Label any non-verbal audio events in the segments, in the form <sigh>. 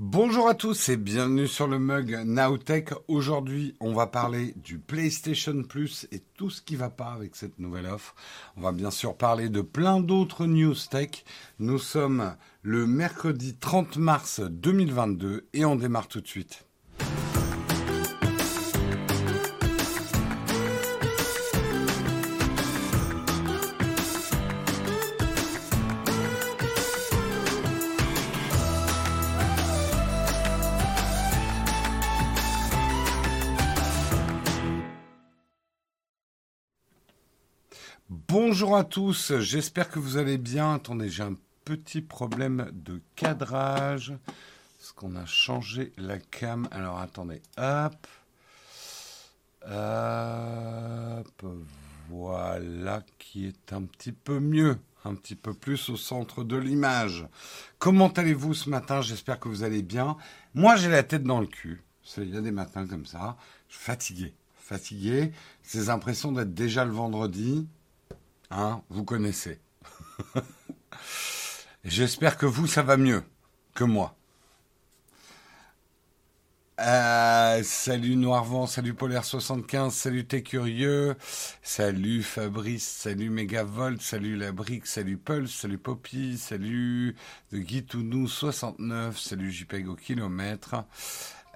Bonjour à tous et bienvenue sur le mug Nowtech. Aujourd'hui, on va parler du PlayStation Plus et tout ce qui va pas avec cette nouvelle offre. On va bien sûr parler de plein d'autres news tech. Nous sommes le mercredi 30 mars 2022 et on démarre tout de suite. Bonjour à tous, j'espère que vous allez bien. Attendez, j'ai un petit problème de cadrage. Parce qu'on a changé la cam. Alors attendez, hop. Hop. Voilà qui est un petit peu mieux. Un petit peu plus au centre de l'image. Comment allez-vous ce matin? J'espère que vous allez bien. Moi, j'ai la tête dans le cul. Il y a des matins comme ça. Je suis fatigué. Fatigué. Ces impressions d'être déjà le vendredi. Hein, vous connaissez. <laughs> J'espère que vous, ça va mieux que moi. Euh, salut Noirvent, salut Polaire75, salut T'es Curieux, salut Fabrice, salut Megavolt, salut La Brique, salut Pulse, salut Poppy, salut The Guitounou69, salut JPEG au kilomètre.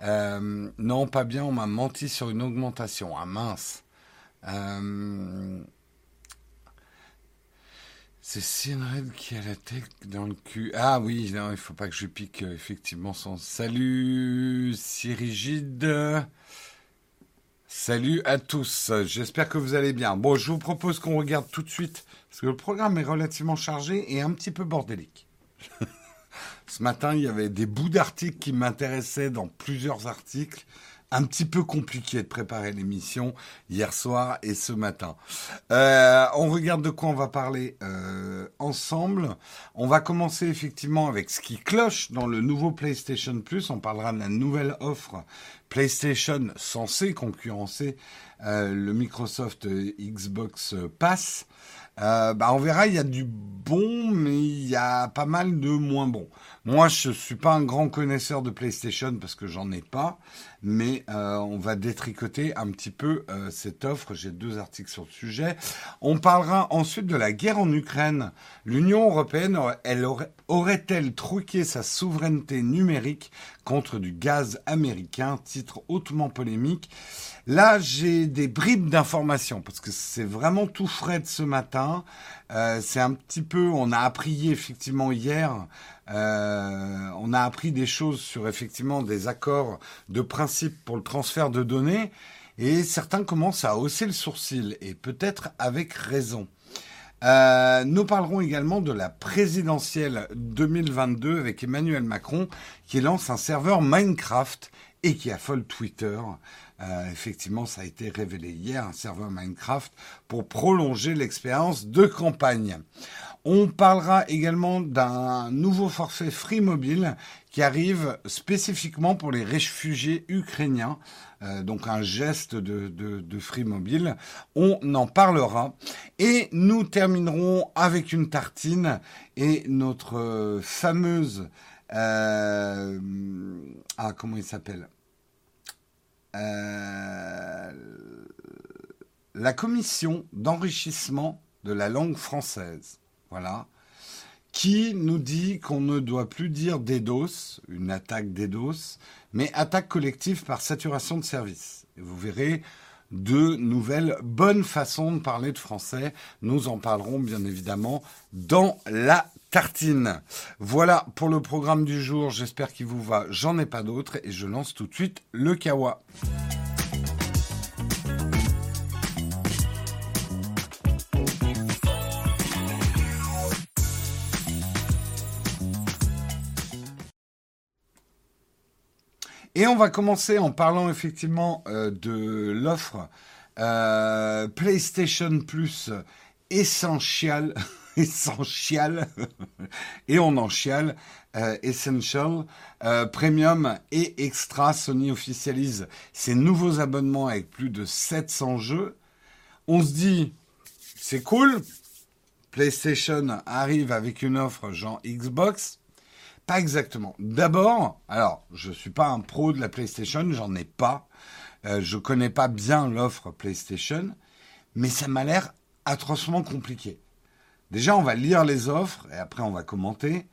Euh, non, pas bien, on m'a menti sur une augmentation. Ah mince. Euh, c'est Sinred qui a la tête dans le cul. Ah oui, non, il faut pas que je pique euh, effectivement son salut Cyrigide. Salut à tous. J'espère que vous allez bien. Bon, je vous propose qu'on regarde tout de suite parce que le programme est relativement chargé et un petit peu bordélique. <laughs> Ce matin, il y avait des bouts d'articles qui m'intéressaient dans plusieurs articles un petit peu compliqué de préparer l'émission hier soir et ce matin. Euh, on regarde de quoi on va parler euh, ensemble. On va commencer effectivement avec ce qui cloche dans le nouveau PlayStation Plus. On parlera de la nouvelle offre PlayStation censée concurrencer euh, le Microsoft Xbox Pass. Euh, bah on verra, il y a du bon, mais il y a pas mal de moins bon. Moi, je suis pas un grand connaisseur de PlayStation parce que j'en ai pas, mais euh, on va détricoter un petit peu euh, cette offre. J'ai deux articles sur le sujet. On parlera ensuite de la guerre en Ukraine. L'Union européenne, elle aurait-elle truqué sa souveraineté numérique contre du gaz américain? Titre hautement polémique. Là, j'ai des bribes d'informations parce que c'est vraiment tout frais de ce matin. Euh, c'est un petit peu, on a appris effectivement hier, euh, on a appris des choses sur effectivement des accords de principe pour le transfert de données et certains commencent à hausser le sourcil et peut-être avec raison. Euh, nous parlerons également de la présidentielle 2022 avec Emmanuel Macron qui lance un serveur Minecraft et qui affole Twitter. Euh, effectivement, ça a été révélé hier, un serveur Minecraft, pour prolonger l'expérience de campagne. On parlera également d'un nouveau forfait Free Mobile qui arrive spécifiquement pour les réfugiés ukrainiens. Euh, donc un geste de, Free Mobile. On en parlera. Et nous terminerons avec une tartine et notre fameuse... Euh, ah, comment il s'appelle? Euh, la commission d'enrichissement de la langue française, voilà, qui nous dit qu'on ne doit plus dire DDoS, une attaque DDoS, mais attaque collective par saturation de service. Vous verrez de nouvelles bonnes façons de parler de français. Nous en parlerons bien évidemment dans la tartine. Voilà pour le programme du jour. J'espère qu'il vous va. J'en ai pas d'autres et je lance tout de suite le kawa. Et on va commencer en parlant effectivement euh, de l'offre euh, PlayStation Plus <laughs> <laughs> essentiel, <laughs> et on en chiale, euh, Essential, Premium et Extra. Sony officialise ses nouveaux abonnements avec plus de 700 jeux. On se dit, c'est cool, PlayStation arrive avec une offre genre Xbox, Pas exactement. D'abord, alors, je suis pas un pro de la PlayStation, j'en ai pas. Euh, je connais pas bien l'offre PlayStation, mais ça m'a l'air atrocement compliqué. Déjà, on va lire les offres et après on va commenter.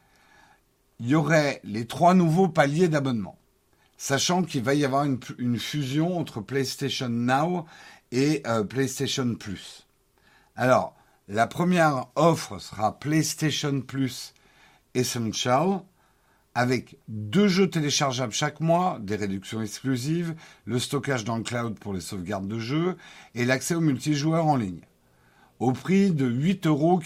Il y aurait les trois nouveaux paliers d'abonnement, sachant qu'il va y avoir une, fusion entre PlayStation Now et euh, PlayStation Plus. Alors, la première offre sera PlayStation Plus Essential avec deux jeux téléchargeables chaque mois, des réductions exclusives, le stockage dans le cloud pour les sauvegardes de jeux et l'accès au multijoueur en ligne. Au prix de 8,99 euros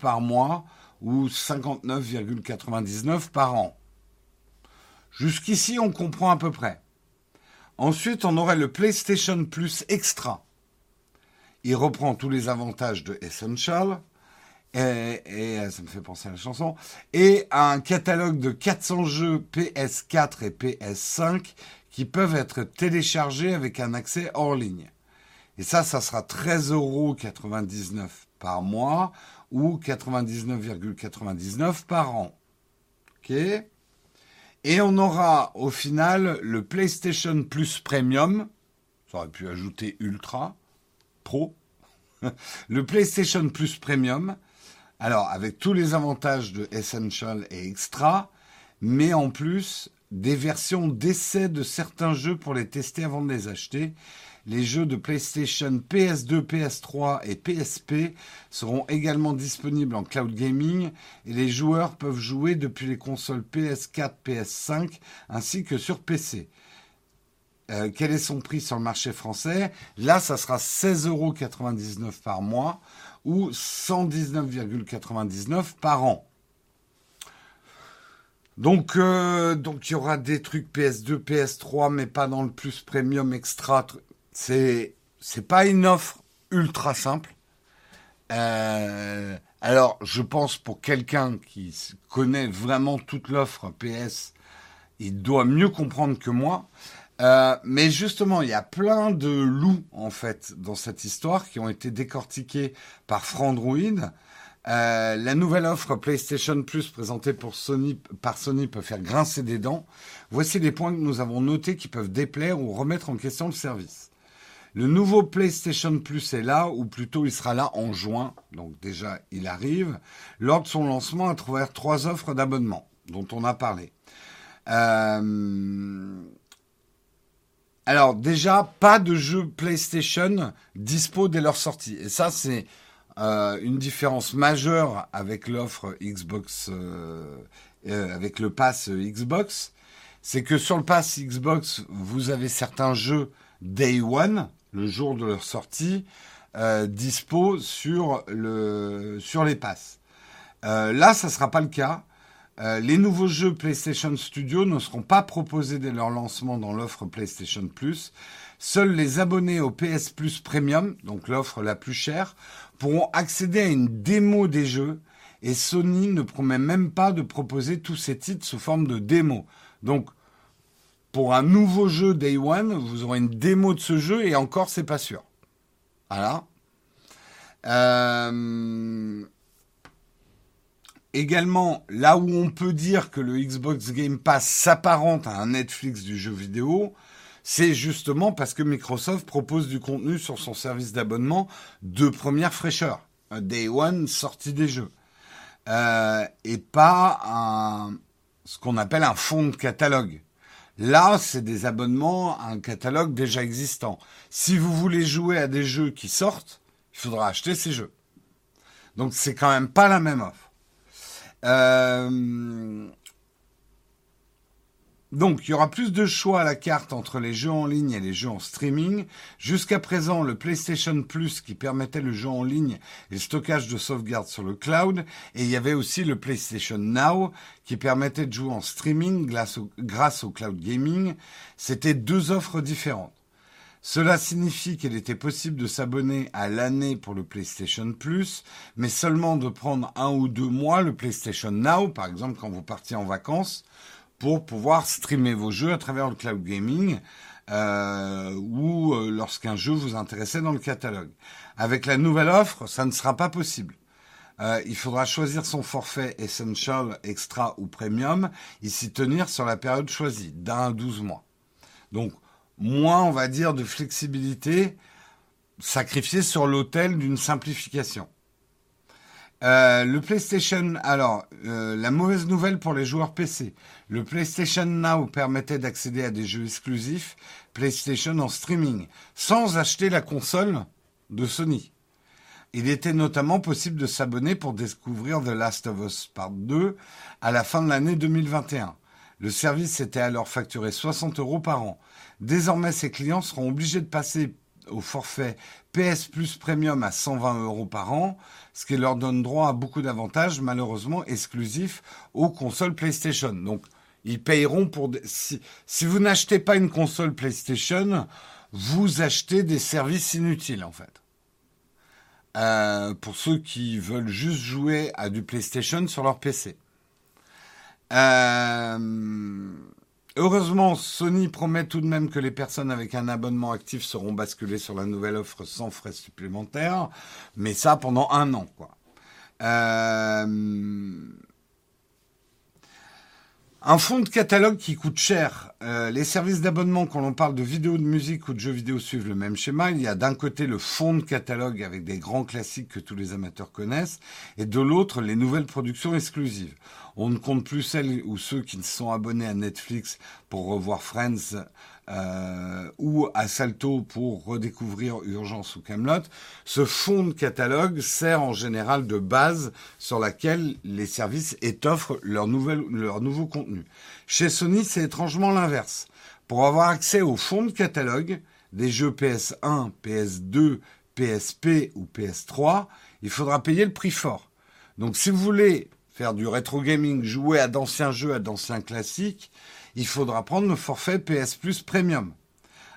par mois ou 59,99 par an. Jusqu'ici, on comprend à peu près. Ensuite, on aurait le PlayStation Plus Extra. Il reprend tous les avantages de Essential, et, ça me fait penser à la chanson, et un catalogue de 400 jeux PS4 et PS5 qui peuvent être téléchargés avec un accès hors ligne. Et ça, ça sera 13,99 euros par mois ou 99,99 par an. Et on aura au final le PlayStation Plus Premium. Ça aurait pu ajouter Ultra, Pro. <laughs> le PlayStation Plus Premium alors, avec tous les avantages de Essential et Extra, mais en plus des versions d'essai de certains jeux pour les tester avant de les acheter. Les jeux de PlayStation PS2, PS3 et PSP seront également disponibles en cloud gaming et les joueurs peuvent jouer depuis les consoles PS4, PS5 ainsi que sur PC. Euh, quel est son prix sur le marché français? Là, ça sera 16,99 euros par mois ou 119,99 par an. Donc, euh, donc il y aura des trucs PS2, PS3, mais pas dans le plus premium extra. C'est c'est pas une offre ultra simple. Euh, alors, je pense pour quelqu'un qui connaît vraiment toute l'offre PS, il doit mieux comprendre que moi. Euh, mais justement, il y a plein de loups en fait dans cette histoire qui ont été décortiqués par Frandroid. Euh, la nouvelle offre PlayStation Plus présentée pour Sony, par Sony peut faire grincer des dents. Voici les points que nous avons notés qui peuvent déplaire ou remettre en question le service. Le nouveau PlayStation Plus est là, ou plutôt il sera là en juin, donc déjà il arrive, lors de son lancement à travers trois offres d'abonnement dont on a parlé. Euh, alors déjà, pas de jeu PlayStation dispo dès leur sortie. Et ça, c'est euh, une différence majeure avec l'offre Xbox, euh, avec le pass Xbox. C'est que sur le pass Xbox, vous avez certains jeux Day One, le jour de leur sortie, dispo sur, le, sur les passes. là, ça ne sera pas le cas. Euh, les nouveaux jeux PlayStation Studio ne seront pas proposés dès leur lancement dans l'offre PlayStation Plus. Seuls les abonnés au PS Plus Premium, donc l'offre la plus chère, pourront accéder à une démo des jeux et Sony ne promet même pas de proposer tous ces titres sous forme de démo. Donc, pour un nouveau jeu Day One, vous aurez une démo de ce jeu et encore, c'est pas sûr. Voilà. Euh, Également, là où on peut dire que le Xbox Game Pass s'apparente à un Netflix du jeu vidéo, c'est justement parce que Microsoft propose du contenu sur son service d'abonnement de première fraîcheur, Day One sortie des jeux, euh, et pas un, ce qu'on appelle un fonds de catalogue. Là, c'est des abonnements à un catalogue déjà existant. Si vous voulez jouer à des jeux qui sortent, il faudra acheter ces jeux. Donc c'est quand même pas la même offre. Euh, donc, il y aura plus de choix à la carte entre les jeux en ligne et les jeux en streaming. Jusqu'à présent, le PlayStation Plus qui permettait le jeu en ligne et le stockage de sauvegarde sur le cloud. Et il y avait aussi le PlayStation Now qui permettait de jouer en streaming grâce au, cloud gaming. C'était deux offres différentes. Cela signifie qu'il était possible de s'abonner à l'année pour le PlayStation Plus, mais seulement de prendre un ou deux mois le PlayStation Now, par exemple quand vous partiez en vacances, pour pouvoir streamer vos jeux à travers le cloud gaming euh, ou euh, lorsqu'un jeu vous intéressait dans le catalogue. Avec la nouvelle offre, ça ne sera pas possible. euh, il faudra choisir son forfait Essential, Extra ou Premium et s'y tenir sur la période choisie, d'un à 12 mois. Donc, moins, on va dire, de flexibilité sacrifiée sur l'autel d'une simplification. Euh, le PlayStation, alors, euh, la mauvaise nouvelle pour les joueurs PC. Le PlayStation Now permettait d'accéder à des jeux exclusifs PlayStation en streaming, sans acheter la console de Sony. Il était notamment possible de s'abonner pour découvrir The Last of Us Part 2 à la fin de l'année 2021. Le service était alors facturé 60 euros par an. Désormais, ses clients seront obligés de passer au forfait PS Plus Premium à 120 euros par an, ce qui leur donne droit à beaucoup d'avantages, malheureusement exclusifs aux consoles PlayStation. Donc, ils payeront pour... Si, si vous n'achetez pas une console PlayStation, vous achetez des services inutiles, en fait. Euh, pour ceux qui veulent juste jouer à du PlayStation sur leur PC. Euh, heureusement, Sony promet tout de même que les personnes avec un abonnement actif seront basculées sur la nouvelle offre sans frais supplémentaires, mais ça pendant un an. Euh, un fonds de catalogue qui coûte cher. Euh, les services d'abonnement, quand on parle de vidéos de musique ou de jeux vidéo, suivent le même schéma. Il y a d'un côté le fonds de catalogue avec des grands classiques que tous les amateurs connaissent, et de l'autre les nouvelles productions exclusives. On ne compte plus celles ou ceux qui sont abonnés à Netflix pour revoir Friends euh, ou à Salto pour redécouvrir Urgence ou Camelot. Ce fonds de catalogue sert en général de base sur laquelle les services étoffent leur, leur nouveau contenu. Chez Sony, c'est étrangement l'inverse. Pour avoir accès au fonds de catalogue des jeux PS1, PS2, PSP ou PS3, il faudra payer le prix fort. Donc si vous voulez faire du rétro gaming, jouer à d'anciens jeux, à d'anciens classiques, il faudra prendre le forfait PS Plus Premium.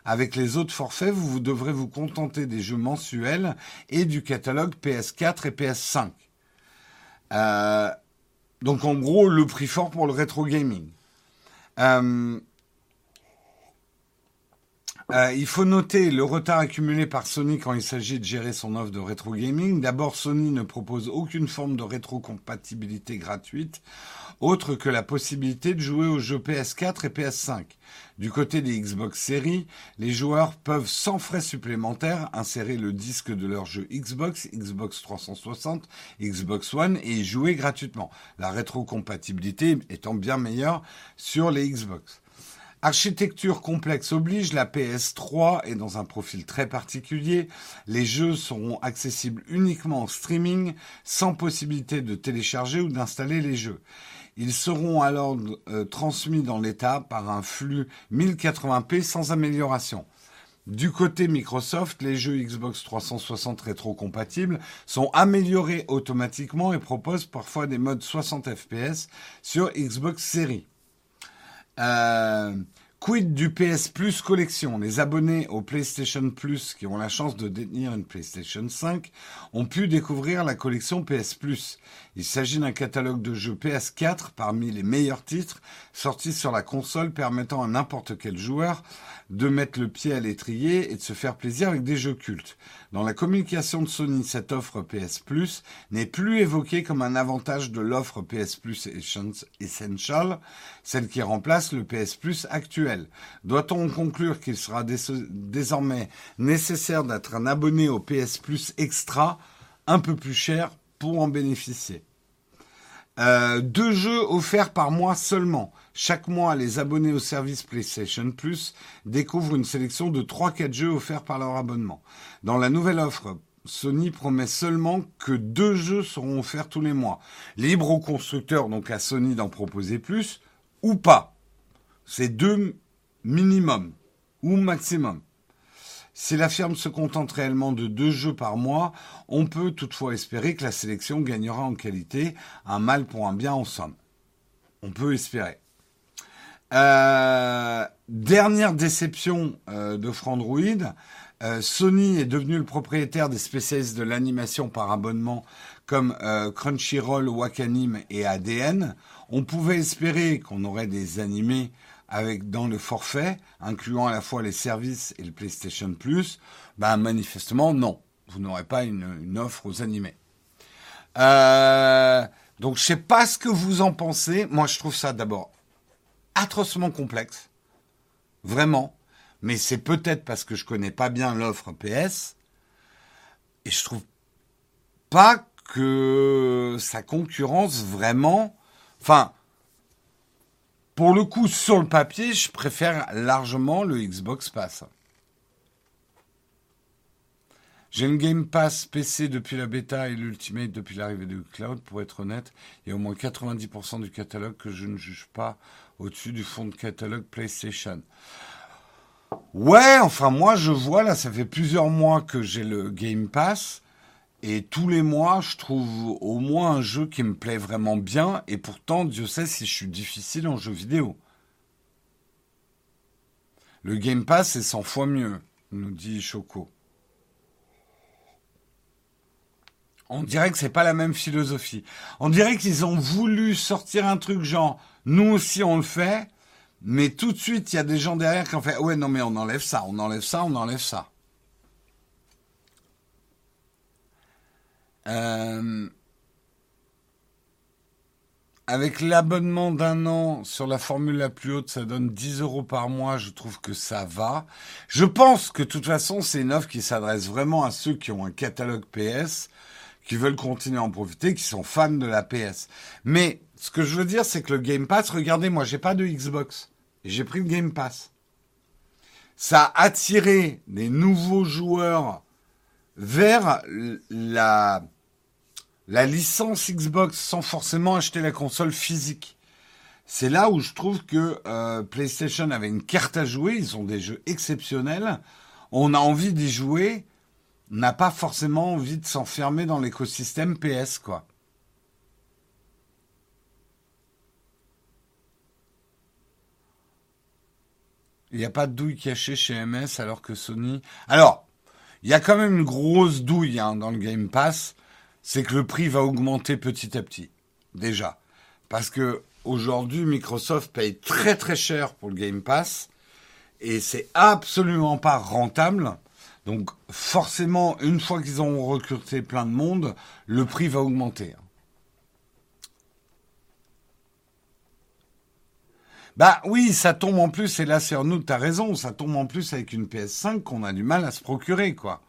Avec les autres forfaits, vous, vous devrez vous contenter des jeux mensuels et du catalogue PS4 et PS5. Euh, donc en gros, le prix fort pour le rétro gaming. Euh, euh, il faut noter le retard accumulé par Sony quand il s'agit de gérer son offre de rétro gaming. D'abord, Sony ne propose aucune forme de rétrocompatibilité gratuite, autre que la possibilité de jouer aux jeux PS4 et PS5. Du côté des Xbox Series, les joueurs peuvent sans frais supplémentaires insérer le disque de leur jeu Xbox, Xbox 360, Xbox One et y jouer gratuitement. La rétrocompatibilité étant bien meilleure sur les Xbox. Architecture complexe oblige, la PS3 est dans un profil très particulier. Les jeux seront accessibles uniquement en streaming, sans possibilité de télécharger ou d'installer les jeux. Ils seront alors euh, transmis dans l'état par un flux 1080p sans amélioration. Du côté Microsoft, les jeux Xbox 360 rétro-compatibles sont améliorés automatiquement et proposent parfois des modes 60 fps sur Xbox Series. Euh, quid du PS Plus collection? Les abonnés au PlayStation Plus qui ont la chance de détenir une PlayStation 5 ont pu découvrir la collection PS Plus. Il s'agit d'un catalogue de jeux PS4 parmi les meilleurs titres sortis sur la console permettant à n'importe quel joueur de mettre le pied à l'étrier et de se faire plaisir avec des jeux cultes. Dans la communication de Sony, cette offre PS Plus n'est plus évoquée comme un avantage de l'offre PS Plus Essential, celle qui remplace le PS Plus actuel. Doit-on conclure qu'il sera désormais nécessaire d'être un abonné au PS Plus Extra, un peu plus cher, pour en bénéficier? Euh, deux jeux offerts par mois seulement. Chaque mois, les abonnés au service PlayStation Plus découvrent une sélection de 3-4 jeux offerts par leur abonnement. Dans la nouvelle offre, Sony promet seulement que deux jeux seront offerts tous les mois. Libre aux constructeurs, donc à Sony d'en proposer plus, ou pas. C'est deux minimum, ou maximum. Si la firme se contente réellement de deux jeux par mois, on peut toutefois espérer que la sélection gagnera en qualité, un mal pour un bien en somme. On peut espérer. Euh, dernière déception euh, de Frandroid, euh, Sony est devenu le propriétaire des spécialistes de l'animation par abonnement comme Crunchyroll, Wakanim et ADN. On pouvait espérer qu'on aurait des animés avec dans le forfait, incluant à la fois les services et le PlayStation Plus, ben manifestement non, vous n'aurez pas une, offre aux animés. Euh, donc je sais pas ce que vous en pensez. Moi je trouve ça d'abord atrocement complexe. Vraiment. Mais c'est peut-être parce que je connais pas bien l'offre PS. Et je trouve pas que sa concurrence vraiment. Enfin, pour le coup, sur le papier, je préfère largement le Xbox Pass. J'ai une Game Pass PC depuis la bêta et l'Ultimate depuis l'arrivée du cloud. Pour être honnête, il y a au moins 90% du catalogue que je ne juge pas au-dessus du fond de catalogue PlayStation. Ouais, enfin moi je vois là, ça fait plusieurs mois que j'ai le Game Pass et tous les mois je trouve au moins un jeu qui me plaît vraiment bien et pourtant Dieu sait si je suis difficile en jeu vidéo. Le Game Pass est 100 fois mieux, nous dit Choco. On dirait que c'est pas la même philosophie. On dirait qu'ils ont voulu sortir un truc genre nous aussi on le fait, mais tout de suite il y a des gens derrière qui ont fait ouais non mais on enlève ça, on enlève ça, on enlève ça. Euh, avec l'abonnement d'un an sur la formule la plus haute, ça donne 10 euros par mois. Je trouve que ça va. Je pense que de toute façon, c'est une offre qui s'adresse vraiment à ceux qui ont un catalogue PS qui veulent continuer à en profiter, qui sont fans de la PS. Mais ce que je veux dire, c'est que le Game Pass, regardez, moi, j'ai pas de Xbox. J'ai pris le Game Pass. Ça a attiré des nouveaux joueurs vers la, la licence Xbox sans forcément acheter la console physique. C'est là où je trouve que euh, PlayStation avait une carte à jouer. Ils ont des jeux exceptionnels. On a envie d'y jouer n'a pas forcément envie de s'enfermer dans l'écosystème PS, quoi. Il n'y a pas de douille cachée chez MS alors que Sony. Alors, il y a quand même une grosse douille hein, dans le Game Pass, c'est que le prix va augmenter petit à petit. Déjà. Parce que aujourd'hui, Microsoft paye très très cher pour le Game Pass et c'est absolument pas rentable donc forcément, une fois qu'ils ont recruté plein de monde, le prix va augmenter. Bah oui, ça tombe en plus, et là c'est nous, t'as raison, ça tombe en plus avec une PS5 qu'on a du mal à se procurer, quoi.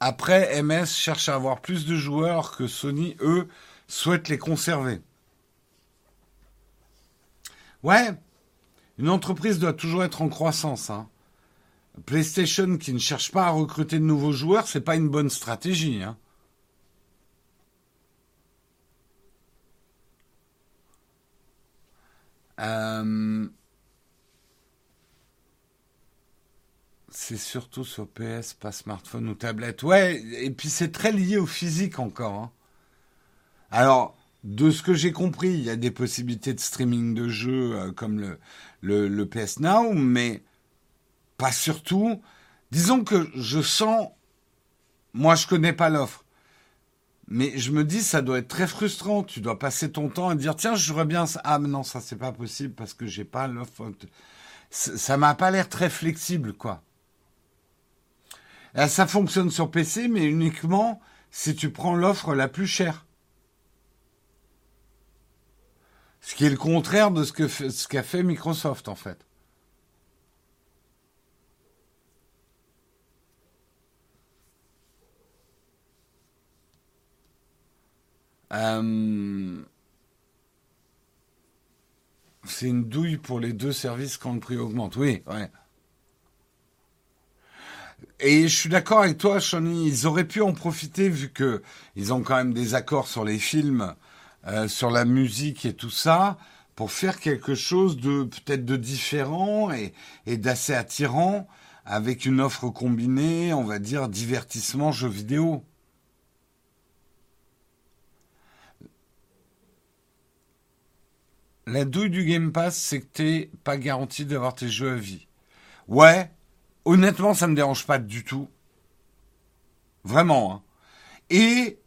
Après, MS cherche à avoir plus de joueurs que Sony, eux, souhaitent les conserver. Ouais, une entreprise doit toujours être en croissance. Hein. PlayStation qui ne cherche pas à recruter de nouveaux joueurs, c'est pas une bonne stratégie. Hein. Euh, c'est surtout sur PS, pas smartphone ou tablette. Ouais, et puis c'est très lié au physique encore. Hein. Alors, de ce que j'ai compris, il y a des possibilités de streaming de jeux euh, comme le, le, PS Now, mais pas surtout. Disons que je sens, moi je connais pas l'offre, mais je me dis ça doit être très frustrant. Tu dois passer ton temps à dire tiens je voudrais bien ça. Ah mais non ça c'est pas possible parce que j'ai pas l'offre. Ça m'a pas l'air très flexible quoi. Ça fonctionne sur PC mais uniquement si tu prends l'offre la plus chère. Ce qui est le contraire de ce qu'a ce fait Microsoft, en fait. Euh, c'est une douille pour les deux services quand le prix augmente. Oui, ouais. Et je suis d'accord avec toi, Shani, ils auraient pu en profiter vu que ils ont quand même des accords sur les films euh, sur la musique et tout ça pour faire quelque chose de peut-être de différent et, d'assez attirant avec une offre combinée, on va dire divertissement jeux vidéo. La douille du Game Pass, c'est que t'es pas garanti d'avoir tes jeux à vie. Ouais, honnêtement, ça me dérange pas du tout. Vraiment. Hein. Et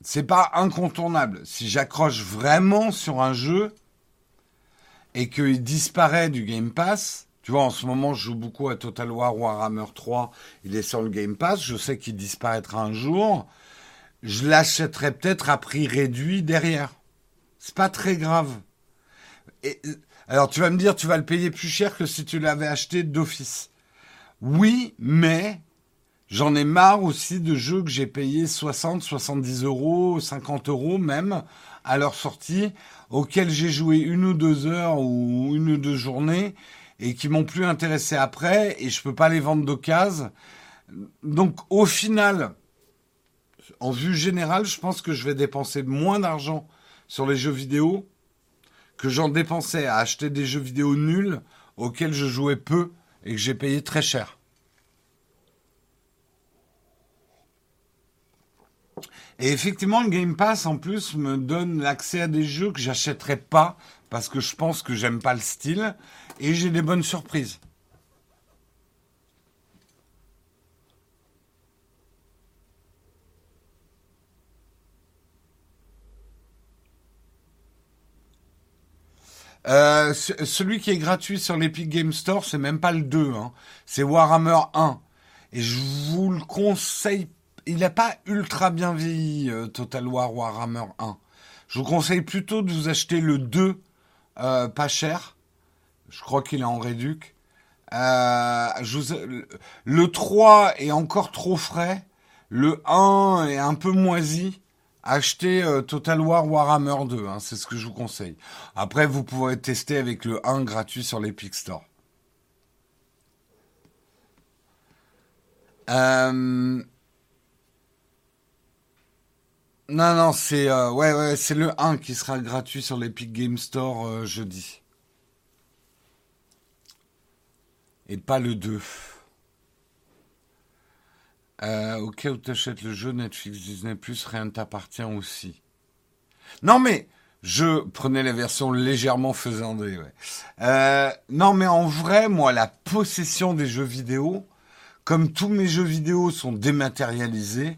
c'est pas incontournable. Si j'accroche vraiment sur un jeu et qu'il disparaît du Game Pass, Tu vois, en ce moment, je joue beaucoup à Total War Warhammer 3. Il est sur le Game Pass. Je sais qu'il disparaîtra un jour. Je l'achèterai peut-être à prix réduit derrière. C'est pas très grave. Alors, tu vas me dire, tu vas le payer plus cher que si tu l'avais acheté d'office. Oui, mais j'en ai marre aussi de jeux que j'ai payés 60, 70 euros, 50 euros même à leur sortie, auxquels j'ai joué une ou deux heures ou une ou deux journées et qui m'ont plus intéressé après et je peux pas les vendre d'occasion. Donc au final, en vue générale, je pense que je vais dépenser moins d'argent sur les jeux vidéo que j'en dépensais à acheter des jeux vidéo nuls auxquels je jouais peu et que j'ai payé très cher. Et effectivement, le Game Pass en plus me donne l'accès à des jeux que j'achèterais pas parce que je pense que j'aime pas le style et j'ai des bonnes surprises. Euh, celui qui est gratuit sur l'Epic Game Store, c'est même pas le 2, hein. c'est Warhammer 1. Et je vous le conseille, il n'a pas ultra bien vieilli, euh, Total War Warhammer 1. Je vous conseille plutôt de vous acheter le 2, euh, pas cher, je crois qu'il est en réduc. Euh, le 3 est encore trop frais. Le 1 est un peu moisi. Achetez euh, Total War Warhammer 2, hein, c'est ce que je vous conseille. Après, vous pourrez tester avec le 1 gratuit sur l'Epic Store. Euh, non, non, c'est ouais, ouais, c'est le 1 qui sera gratuit sur l'Epic Game Store jeudi. et pas le 2. Euh, au cas où tu achètes le jeu Netflix Disney Plus, rien ne t'appartient aussi. Non mais, je prenais la version légèrement faisandée. Ouais. Euh, non mais en vrai, moi, la possession des jeux vidéo, comme tous mes jeux vidéo sont dématérialisés,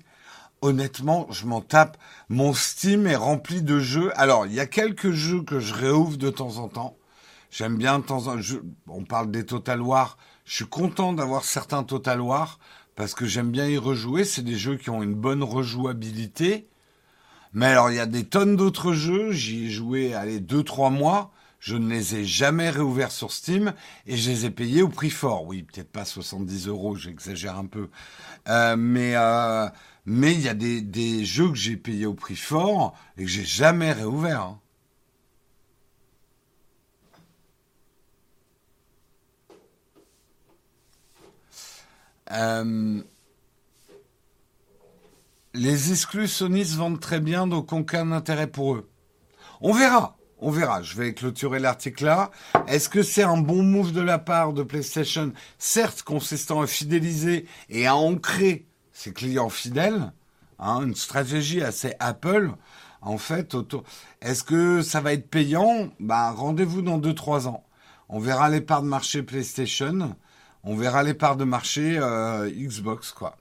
honnêtement, je m'en tape. Mon Steam est rempli de jeux. Alors, il y a quelques jeux que je réouvre de temps en temps. J'aime bien de temps en temps. On parle des Total War. Je suis content d'avoir certains Total War parce que j'aime bien y rejouer. C'est des jeux qui ont une bonne rejouabilité. Mais alors, il y a des tonnes d'autres jeux. J'y ai joué, allez, deux, trois mois. Je ne les ai jamais réouverts sur Steam et je les ai payés au prix fort. Oui, peut-être pas 70 euros, j'exagère un peu. Euh, mais euh, mais il y a des, des jeux que j'ai payés au prix fort et que j'ai jamais réouverts. Hein. Euh, les exclus Sony se vendent très bien, donc aucun intérêt pour eux. On verra, on verra. Je vais clôturer l'article là. Est-ce que c'est un bon move de la part de PlayStation, certes consistant à fidéliser et à ancrer ses clients fidèles, hein, une stratégie assez Apple. En fait, est-ce que ça va être payant? Bah, rendez-vous dans 2-3 ans. On verra les parts de marché PlayStation. On verra les parts de marché euh, Xbox, quoi.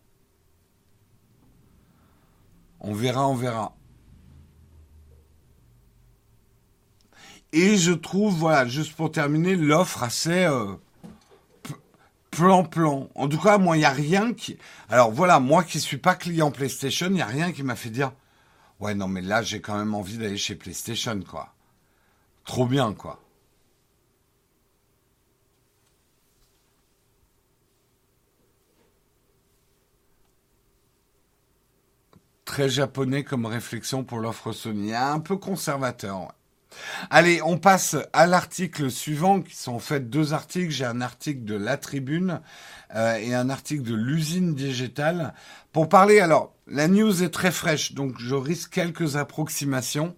On verra, on verra. Et je trouve, voilà, juste pour terminer, l'offre assez plan-plan. En tout cas, moi, il n'y a rien qui... Alors voilà, moi qui suis pas client PlayStation, il n'y a rien qui m'a fait dire, ouais, non, mais là, j'ai quand même envie d'aller chez PlayStation, quoi. Trop bien, quoi. Très japonais comme réflexion pour l'offre Sony. Un peu conservateur. Allez, on passe à l'article suivant, qui sont en fait deux articles. J'ai un article de La Tribune euh, et un article de l'usine digitale. Pour parler, alors, la news est très fraîche, donc je risque quelques approximations,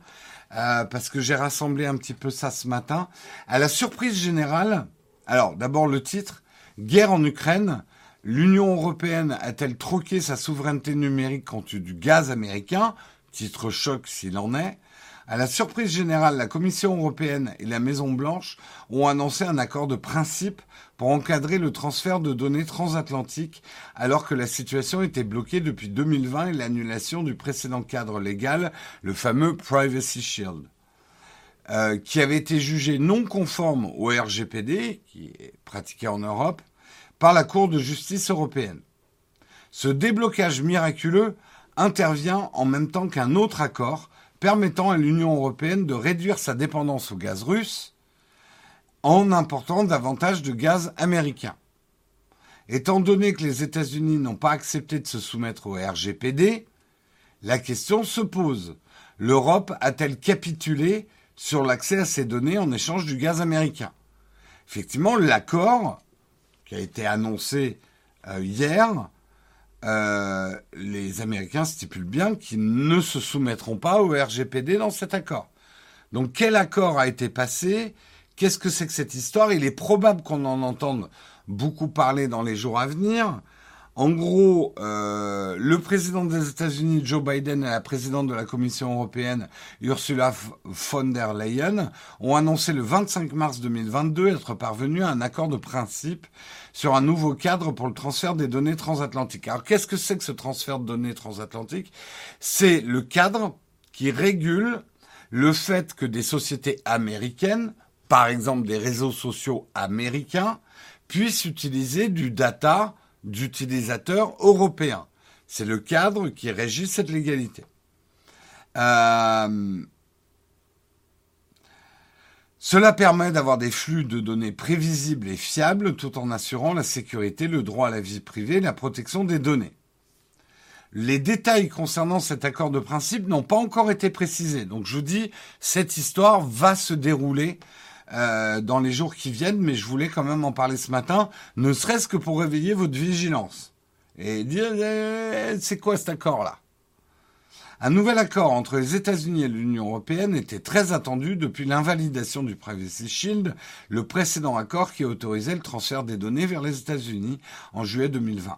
euh, parce que j'ai rassemblé un petit peu ça ce matin. À la surprise générale, alors d'abord le titre, Guerre en Ukraine, L'Union européenne a-t-elle troqué sa souveraineté numérique contre du gaz américain? Titre choc s'il en est. À la surprise générale, la Commission européenne et la Maison Blanche ont annoncé un accord de principe pour encadrer le transfert de données transatlantiques alors que la situation était bloquée depuis 2020 et l'annulation du précédent cadre légal, le fameux Privacy Shield. euh, qui avait été jugé non conforme au RGPD, qui est pratiqué en Europe, par la Cour de justice européenne. Ce déblocage miraculeux intervient en même temps qu'un autre accord permettant à l'Union européenne de réduire sa dépendance au gaz russe en important davantage de gaz américain. Étant donné que les États-Unis n'ont pas accepté de se soumettre au RGPD, la question se pose. L'Europe a-t-elle capitulé sur l'accès à ces données en échange du gaz américain? Effectivement, l'accord a été annoncé euh, hier, euh, les Américains stipulent bien qu'ils ne se soumettront pas au RGPD dans cet accord. Donc quel accord a été passé? Qu'est-ce que c'est que cette histoire? Il est probable qu'on en entende beaucoup parler dans les jours à venir. En gros, euh, le président des États-Unis, Joe Biden, et la présidente de la Commission européenne, Ursula von der Leyen, ont annoncé le 25 mars 2022 être parvenus à un accord de principe sur un nouveau cadre pour le transfert des données transatlantiques. Alors, qu'est-ce que c'est que ce transfert de données transatlantiques? C'est le cadre qui régule le fait que des sociétés américaines, par exemple des réseaux sociaux américains, puissent utiliser du data d'utilisateurs européens. C'est le cadre qui régit cette légalité. Euh, cela permet d'avoir des flux de données prévisibles et fiables tout en assurant la sécurité, le droit à la vie privée la protection des données. Les détails concernant cet accord de principe n'ont pas encore été précisés. Donc je vous dis, cette histoire va se dérouler euh, dans les jours qui viennent, mais je voulais quand même en parler ce matin, ne serait-ce que pour réveiller votre vigilance et dire eh, c'est quoi cet accord-là? Un nouvel accord entre les États-Unis et l'Union européenne était très attendu depuis l'invalidation du Privacy Shield, le précédent accord qui autorisait le transfert des données vers les États-Unis en juillet 2020.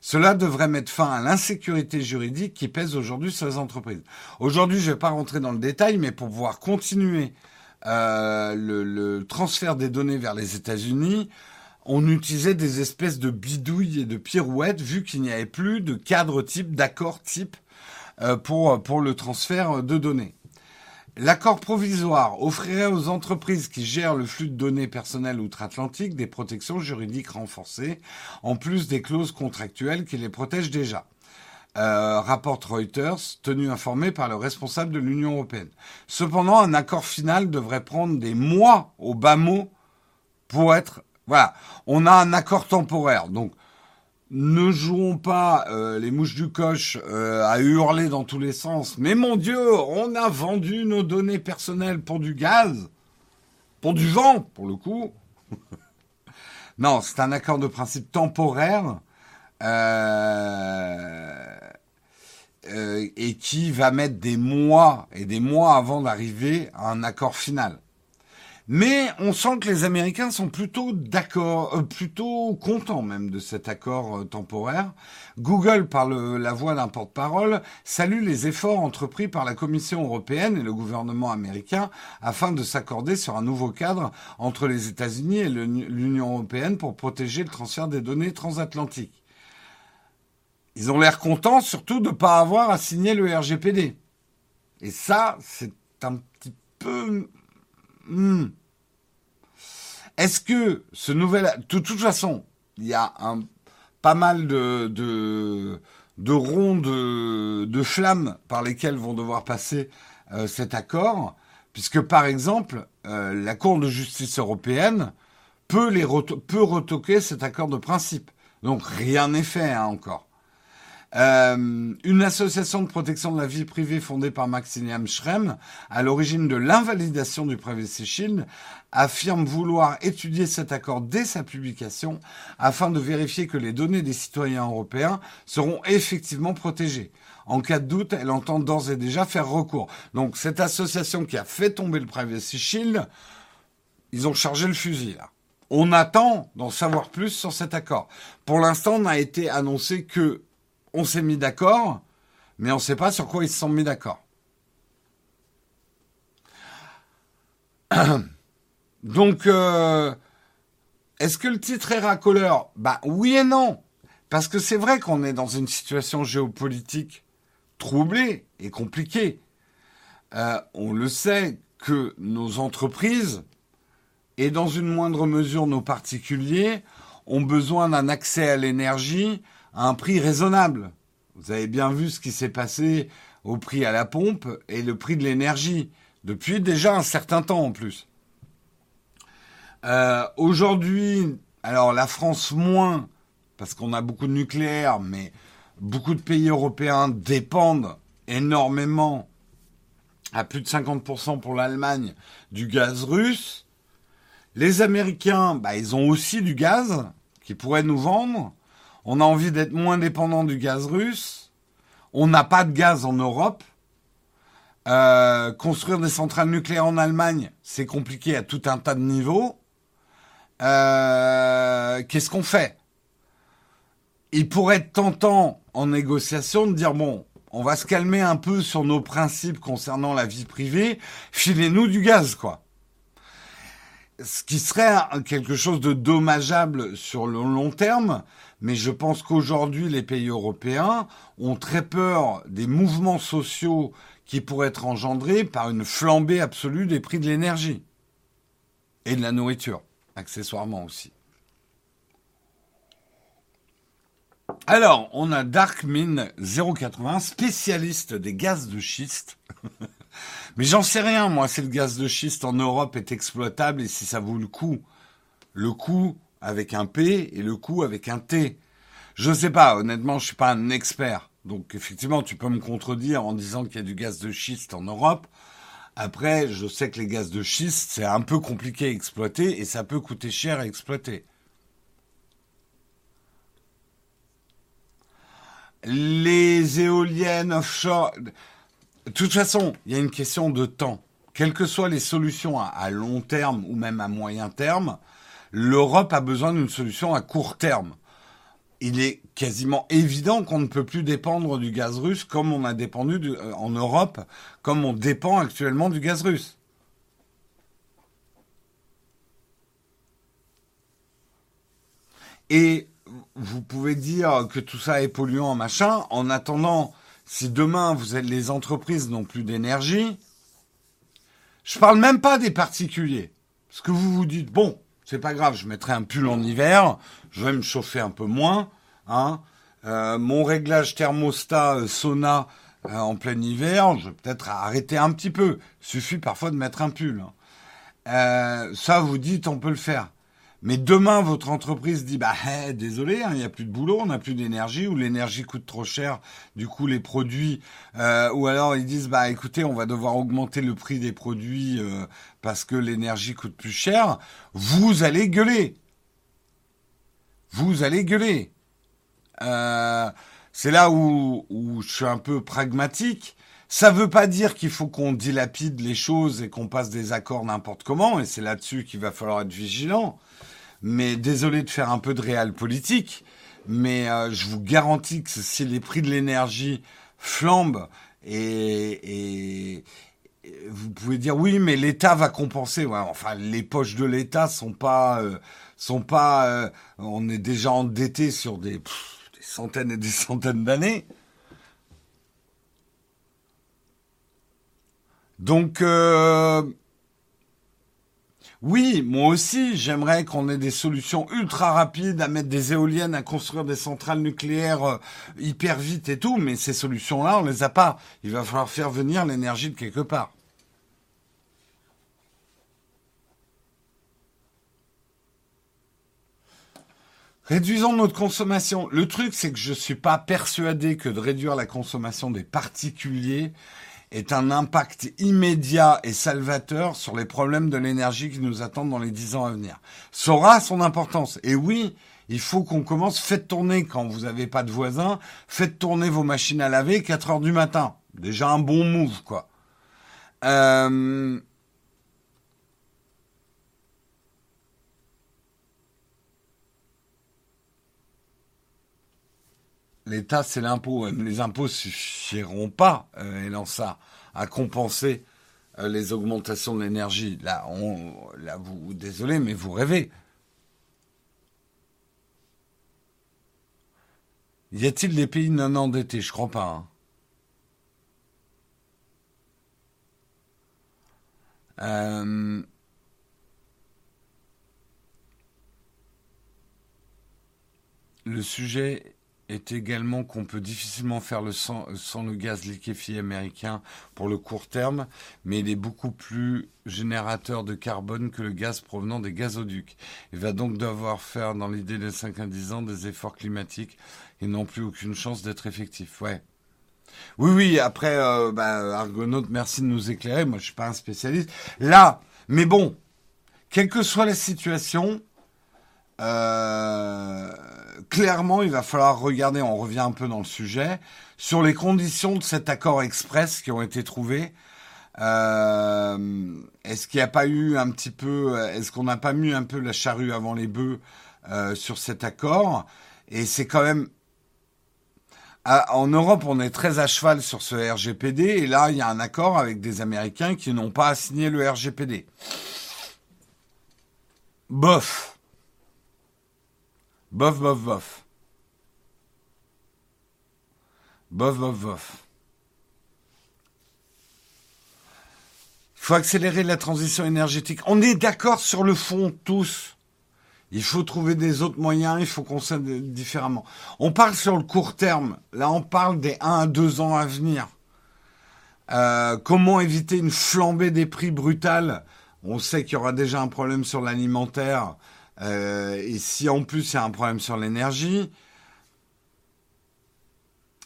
Cela devrait mettre fin à l'insécurité juridique qui pèse aujourd'hui sur les entreprises. Aujourd'hui, je ne vais pas rentrer dans le détail, mais pour pouvoir continuer euh, le, transfert des données vers les États-Unis, on utilisait des espèces de bidouilles et de pirouettes vu qu'il n'y avait plus de cadre type, d'accord type pour, pour le transfert de données. L'accord provisoire offrirait aux entreprises qui gèrent le flux de données personnelles outre-Atlantique des protections juridiques renforcées, en plus des clauses contractuelles qui les protègent déjà. Euh, rapporte Reuters, tenu informé par le responsable de l'Union européenne. Cependant, un accord final devrait prendre des mois au bas mot pour être... Voilà, on a un accord temporaire. Donc, ne jouons pas euh, les mouches du coche euh, à hurler dans tous les sens. Mais mon Dieu, on a vendu nos données personnelles pour du gaz, pour du vent, pour le coup. <laughs> non, c'est un accord de principe temporaire. Euh, et qui va mettre des mois et des mois avant d'arriver à un accord final. Mais on sent que les Américains sont plutôt d'accord, euh, plutôt contents même de cet accord euh, temporaire. Google, par la voix d'un porte-parole, salue les efforts entrepris par la Commission européenne et le gouvernement américain afin de s'accorder sur un nouveau cadre entre les États-Unis et l'Union européenne pour protéger le transfert des données transatlantiques. Ils ont l'air contents surtout de ne pas avoir à signer le RGPD. Et ça, c'est un petit peu... Hmm. Est-ce que ce nouvel... De toute façon, il y a pas mal de, de, de ronds de, de, flammes par lesquels vont devoir passer euh, cet accord, puisque par exemple, euh, la Cour de justice européenne peut, les retoquer cet accord de principe. Donc rien n'est fait hein, encore. Euh, une association de protection de la vie privée fondée par Maximilian Schrem, à l'origine de l'invalidation du Privacy Shield, affirme vouloir étudier cet accord dès sa publication afin de vérifier que les données des citoyens européens seront effectivement protégées. En cas de doute, elle entend d'ores et déjà faire recours. Donc cette association qui a fait tomber le Privacy Shield, ils ont chargé le fusil. On attend d'en savoir plus sur cet accord. Pour l'instant, n'a été annoncé que on s'est mis d'accord, mais on ne sait pas sur quoi ils se sont mis d'accord. <clears throat> Donc, euh, est-ce que le titre est racoleur? Bah oui et non. Parce que c'est vrai qu'on est dans une situation géopolitique troublée et compliquée. Euh, on le sait que nos entreprises et dans une moindre mesure nos particuliers ont besoin d'un accès à l'énergie un prix raisonnable. Vous avez bien vu ce qui s'est passé au prix à la pompe et le prix de l'énergie, depuis déjà un certain temps en plus. Euh, aujourd'hui, alors la France moins, parce qu'on a beaucoup de nucléaire, mais beaucoup de pays européens dépendent énormément, à plus de 50% pour l'Allemagne, du gaz russe. Les Américains, bah, ils ont aussi du gaz qu'ils pourraient nous vendre. On a envie d'être moins dépendant du gaz russe. On n'a pas de gaz en Europe. Euh, construire des centrales nucléaires en Allemagne, c'est compliqué à tout un tas de niveaux. Euh, Qu'est-ce qu'on fait? Il pourrait être tentant en négociation de dire bon, on va se calmer un peu sur nos principes concernant la vie privée, filez-nous du gaz, quoi. Ce qui serait quelque chose de dommageable sur le long terme, mais je pense qu'aujourd'hui, les pays européens ont très peur des mouvements sociaux qui pourraient être engendrés par une flambée absolue des prix de l'énergie et de la nourriture, accessoirement aussi. Alors, on a Darkmin 080, spécialiste des gaz de schiste. <laughs> Mais j'en sais rien, moi, si le gaz de schiste en Europe est exploitable et si ça vaut le coup. Le coup avec un P et le coup avec un T. Je ne sais pas, honnêtement, je suis pas un expert. Donc effectivement, tu peux me contredire en disant qu'il y a du gaz de schiste en Europe. Après, je sais que les gaz de schiste, c'est un peu compliqué à exploiter et ça peut coûter cher à exploiter. Les éoliennes offshore. De toute façon, il y a une question de temps. Quelles que soient les solutions à long terme ou même à moyen terme, l'Europe a besoin d'une solution à court terme. Il est quasiment évident qu'on ne peut plus dépendre du gaz russe comme on a dépendu euh, en Europe, comme on dépend actuellement du gaz russe. Et vous pouvez dire que tout ça est polluant, machin. En attendant, si demain vous êtes les entreprises n'ont plus d'énergie, je parle même pas des particuliers. Parce que vous vous dites, bon, c'est pas grave, je mettrai un pull en hiver, je vais me chauffer un peu moins. Hein. Euh, mon réglage thermostat euh, sauna euh, en plein hiver, je vais peut-être arrêter un petit peu. Suffit parfois de mettre un pull. Hein. ça, vous dites, on peut le faire. Mais demain, votre entreprise dit, bah, désolé, hein, il n'y a plus de boulot, on n'a plus d'énergie, ou l'énergie coûte trop cher, du coup, les produits, euh, ou alors ils disent, bah, écoutez, on va devoir augmenter le prix des produits euh, parce que l'énergie coûte plus cher. Vous allez gueuler. Vous allez gueuler. Euh, c'est là où, où je suis un peu pragmatique. Ça ne veut pas dire qu'il faut qu'on dilapide les choses et qu'on passe des accords n'importe comment, et c'est là-dessus qu'il va falloir être vigilant. Mais désolé de faire un peu de réel politique, mais euh, je vous garantis que si les prix de l'énergie flambent et, vous pouvez dire oui, mais l'État va compenser. enfin, les poches de l'État sont pas euh, sont pas. Euh, on est déjà endetté sur des, des centaines et des centaines d'années. Donc oui, moi aussi, j'aimerais qu'on ait des solutions ultra rapides à mettre des éoliennes, à construire des centrales nucléaires euh, hyper vite et tout, mais ces solutions-là, on les a pas. Il va falloir faire venir l'énergie de quelque part. Réduisons notre consommation. Le truc, c'est que je ne suis pas persuadé que de réduire la consommation des particuliers est un impact immédiat et salvateur sur les problèmes de l'énergie qui nous attendent dans les dix ans à venir. Ça aura son importance. Et oui, il faut qu'on commence, faites tourner quand vous n'avez pas de voisins, faites tourner vos machines à laver 4 heures du matin. Déjà un bon move, quoi. Euh, l'État, c'est l'impôt. Les impôts suffiront pas, euh, ça, à compenser euh, les augmentations de l'énergie. Là, on, là, vous, désolé, mais vous rêvez. Y a-t-il des pays non endettés? Je crois pas. Hein. Euh, le sujet est également qu'on peut difficilement faire le sans, le gaz liquéfié américain pour le court terme, mais il est beaucoup plus générateur de carbone que le gaz provenant des gazoducs. Il va donc devoir faire, dans l'idée des 5 à 10 ans, des efforts climatiques et n'ont plus aucune chance d'être effectifs. Ouais. Oui, oui, après, euh, bah, Argonaute, merci de nous éclairer. Moi, je suis pas un spécialiste. Là, mais bon, quelle que soit la situation, euh, clairement, il va falloir regarder, on revient un peu dans le sujet, sur les conditions de cet accord express qui ont été trouvés. Euh, est-ce qu'il n'y a pas eu un petit peu, est-ce qu'on n'a pas mis un peu la charrue avant les bœufs euh, sur cet accord? Et c'est quand même en Europe, on est très à cheval sur ce RGPD, et là, il y a un accord avec des Américains qui n'ont pas signé le RGPD. Bof. Bof, bof, bof. Bof, bof, bof. Il faut accélérer la transition énergétique. On est d'accord sur le fond, tous. Il faut trouver des autres moyens, il faut qu'on s'aide différemment. On parle sur le court terme. Là, on parle des 1 à 2 ans à venir. Euh, comment éviter une flambée des prix brutale On sait qu'il y aura déjà un problème sur l'alimentaire. Euh, et si en plus il y a un problème sur l'énergie,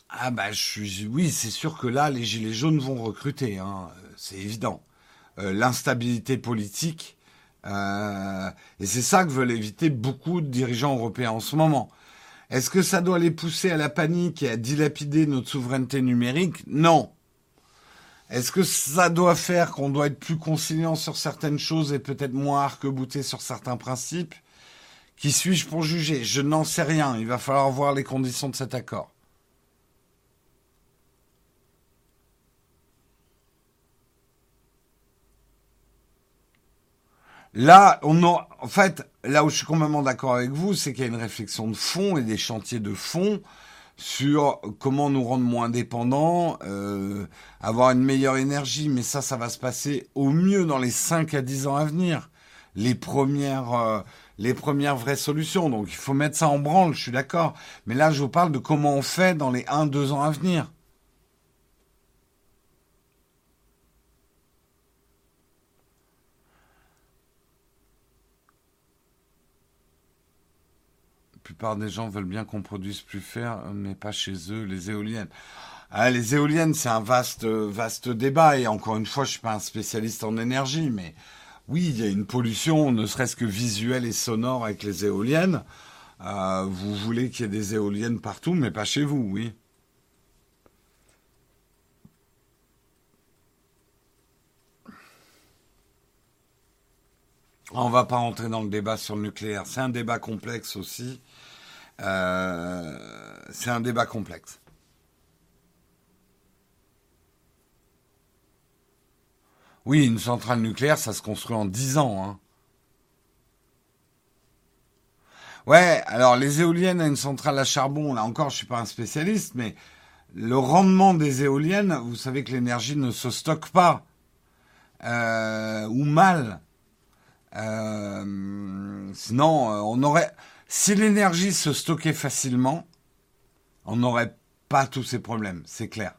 ah bah je suis, oui, c'est sûr que là les gilets jaunes vont recruter, hein, c'est évident. Euh, l'instabilité politique, euh, et c'est ça que veulent éviter beaucoup de dirigeants européens en ce moment. Est-ce que ça doit les pousser à la panique et à dilapider notre souveraineté numérique? Non. Est-ce que ça doit faire qu'on doit être plus conciliant sur certaines choses et peut-être moins arc-bouté sur certains principes? Qui suis-je pour juger? Je n'en sais rien. Il va falloir voir les conditions de cet accord. Là, on en fait, là où je suis complètement d'accord avec vous, c'est qu'il y a une réflexion de fond et des chantiers de fond sur comment nous rendre moins dépendants, euh, avoir une meilleure énergie, mais ça, ça va se passer au mieux dans les 5 à 10 ans à venir. Les premières, euh, les premières vraies solutions. Donc il faut mettre ça en branle, je suis d'accord. Mais là, je vous parle de comment on fait dans les 1-2 ans à venir. Plupart des gens veulent bien qu'on produise plus fer, mais pas chez eux, les éoliennes. Ah, les éoliennes, c'est un vaste, vaste débat. Et encore une fois, je suis pas un spécialiste en énergie, mais oui, il y a une pollution, ne serait-ce que visuelle et sonore avec les éoliennes. Euh, vous voulez qu'il y ait des éoliennes partout, mais pas chez vous, oui. On va pas rentrer dans le débat sur le nucléaire. C'est un débat complexe aussi. Euh, c'est un débat complexe. Oui, une centrale nucléaire, ça se construit en 10 ans. Hein. Ouais, alors les éoliennes à une centrale à charbon, là encore, je suis pas un spécialiste, mais le rendement des éoliennes, vous savez que l'énergie ne se stocke pas, euh, ou mal. Euh, sinon, on aurait. Si l'énergie se stockait facilement, on n'aurait pas tous ces problèmes, c'est clair.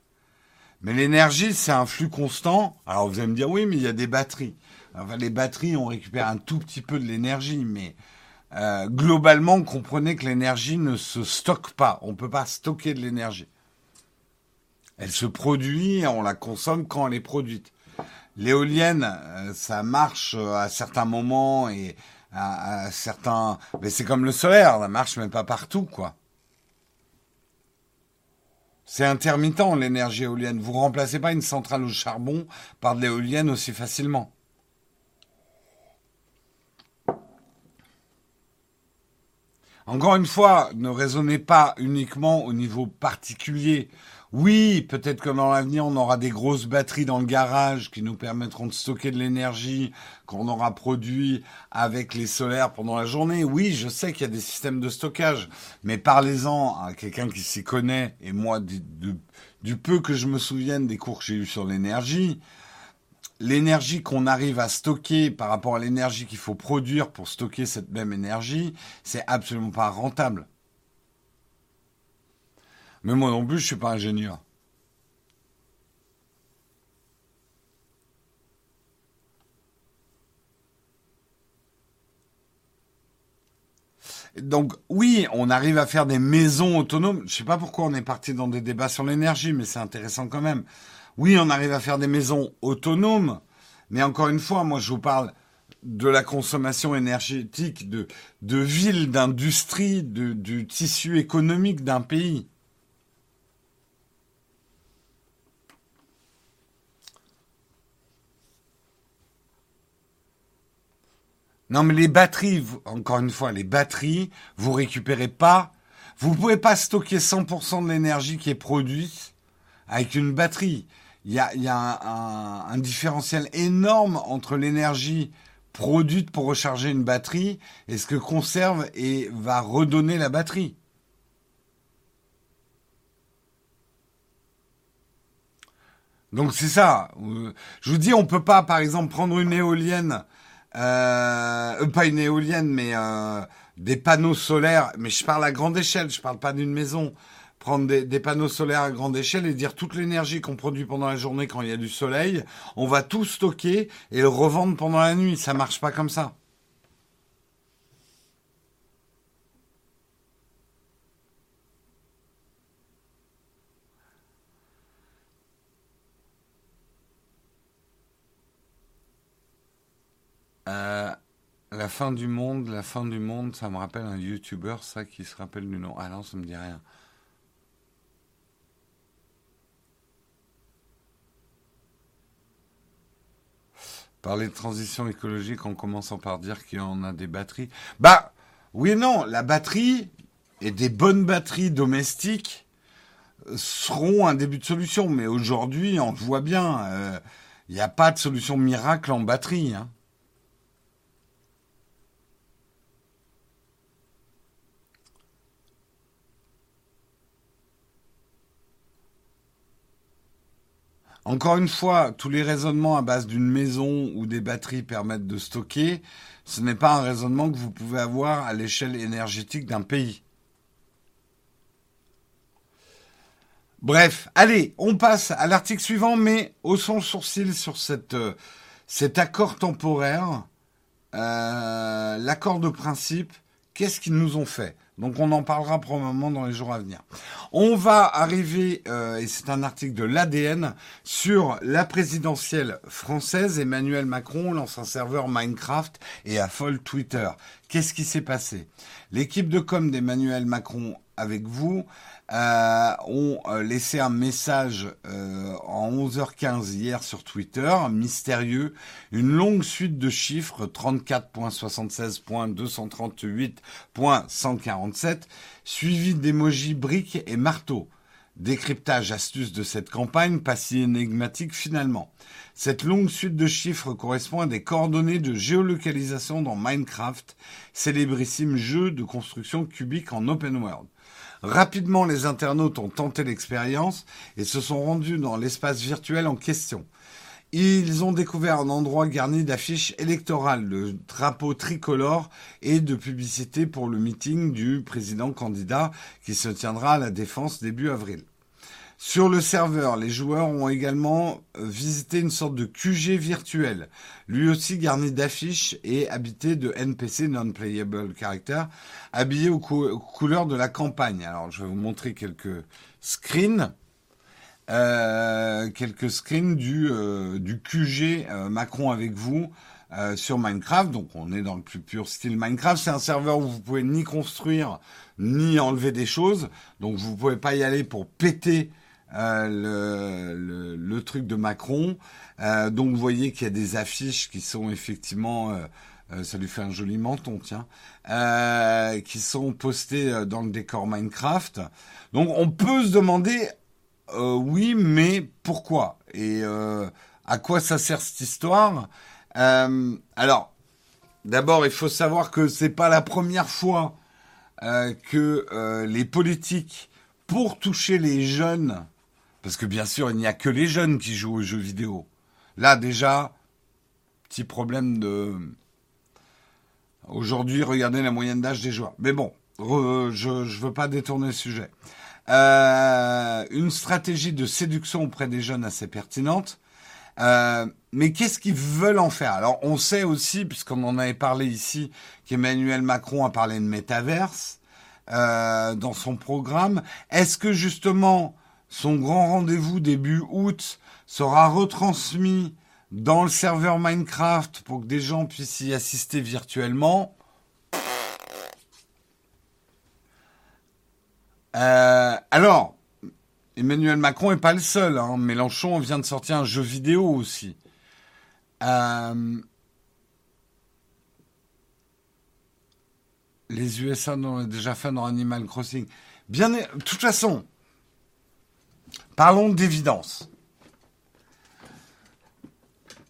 Mais l'énergie, c'est un flux constant. Alors vous allez me dire, oui, mais il y a des batteries. Enfin, les batteries, on récupère un tout petit peu de l'énergie, mais euh, globalement, comprenez que l'énergie ne se stocke pas. On ne peut pas stocker de l'énergie. Elle se produit, on la consomme quand elle est produite. L'éolienne, euh, ça marche à certains moments et à, certains. Mais c'est comme le solaire, ça marche même pas partout, quoi. C'est intermittent l'énergie éolienne. Vous remplacez pas une centrale au charbon par de l'éolienne aussi facilement. Encore une fois, ne raisonnez pas uniquement au niveau particulier oui, peut-être que dans l'avenir, on aura des grosses batteries dans le garage qui nous permettront de stocker de l'énergie qu'on aura produit avec les solaires pendant la journée. Oui, je sais qu'il y a des systèmes de stockage, mais parlez-en à quelqu'un qui s'y connaît, et moi, du, peu que je me souvienne des cours que j'ai eus sur l'énergie, l'énergie qu'on arrive à stocker par rapport à l'énergie qu'il faut produire pour stocker cette même énergie, c'est absolument pas rentable. Mais moi non plus, je suis pas ingénieur. Donc oui, on arrive à faire des maisons autonomes. Je sais pas pourquoi on est parti dans des débats sur l'énergie, mais c'est intéressant quand même. Oui, on arrive à faire des maisons autonomes, mais encore une fois, moi je vous parle de la consommation énergétique de, de villes, d'industries, du tissu économique d'un pays. Non, mais les batteries, encore une fois, les batteries, vous récupérez pas. Vous pouvez pas stocker 100% de l'énergie qui est produite avec une batterie. Il y a, un, différentiel énorme entre l'énergie produite pour recharger une batterie et ce que conserve et va redonner la batterie. Donc c'est ça. Je vous dis, on peut pas, par exemple, prendre une éolienne euh, pas une éolienne, mais euh, des panneaux solaires. Mais je parle à grande échelle, je parle pas d'une maison. Prendre des, des, panneaux solaires à grande échelle et dire toute l'énergie qu'on produit pendant la journée quand il y a du soleil, on va tout stocker et le revendre pendant la nuit. Ça marche pas comme ça. Euh, la fin du monde, la fin du monde, ça me rappelle un YouTuber, ça, qui se rappelle du nom. Ah non, ça me dit rien. Parler de transition écologique en commençant par dire qu'il y en a des batteries. Bah, oui et non, la batterie et des bonnes batteries domestiques seront un début de solution. Mais aujourd'hui, on le voit bien, euh, il n'y a pas de solution miracle en batterie. Hein. Encore une fois, tous les raisonnements à base d'une maison ou des batteries permettent de stocker. Ce n'est pas un raisonnement que vous pouvez avoir à l'échelle énergétique d'un pays. Bref, allez, on passe à l'article suivant, mais haussons le sourcil sur euh, cet accord temporaire, euh, l'accord de principe. Qu'est-ce qu'ils nous ont fait? Donc on en parlera probablement dans les jours à venir. On va arriver, euh, et c'est un article de l'ADN, sur la présidentielle française. Emmanuel Macron lance un serveur Minecraft et affole Twitter. Qu'est-ce qui s'est passé? L'équipe de com d'Emmanuel Macron avec vous euh, ont euh, laissé un message euh, en 11h15 hier sur Twitter, mystérieux, une longue suite de chiffres, 34.76.238.147, suivi d'émojis briques et marteaux. Décryptage astuce de cette campagne, pas si énigmatique finalement. Cette longue suite de chiffres correspond à des coordonnées de géolocalisation dans Minecraft, célébrissime jeu de construction cubique en open world. Rapidement, les internautes ont tenté l'expérience et se sont rendus dans l'espace virtuel en question. Ils ont découvert un endroit garni d'affiches électorales, de drapeaux tricolores et de publicités pour le meeting du président candidat qui se tiendra à la Défense début avril. Sur le serveur, les joueurs ont également euh, visité une sorte de QG virtuel, lui aussi garni d'affiches et habité de NPC non-playable characters, habillés aux, couleurs de la campagne. Alors, je vais vous montrer quelques screens. Euh, quelques screens du, euh, QG Macron avec vous sur Minecraft. Donc on est dans le plus pur style Minecraft. C'est un serveur où vous pouvez ni construire ni enlever des choses. Donc vous pouvez pas y aller pour péter euh, le, truc de Macron. Euh, donc vous voyez qu'il y a des affiches qui sont effectivement, euh, ça lui fait un joli menton, tiens, qui sont postées dans le décor Minecraft. Donc on peut se demander, oui, mais pourquoi et à quoi ça sert cette histoire? Alors, d'abord, il faut savoir que c'est pas la première fois que les politiques, pour toucher les jeunes parce que bien sûr, il n'y a que les jeunes qui jouent aux jeux vidéo. Là déjà, petit problème de... Aujourd'hui, regardez la moyenne d'âge des joueurs. Mais bon, je ne veux pas détourner le sujet. Euh, une stratégie de séduction auprès des jeunes assez pertinente. Euh, mais qu'est-ce qu'ils veulent en faire? Alors, on sait aussi, puisqu'on en avait parlé ici, qu'Emmanuel Macron a parlé de métaverse euh, dans son programme. Est-ce que justement son grand rendez-vous début août sera retransmis dans le serveur Minecraft pour que des gens puissent y assister virtuellement euh, Alors, Emmanuel Macron n'est pas le seul. Hein. Mélenchon vient de sortir un jeu vidéo aussi. Euh, les USA ont déjà fait dans Animal Crossing. Bien, de toute façon, parlons d'évidence.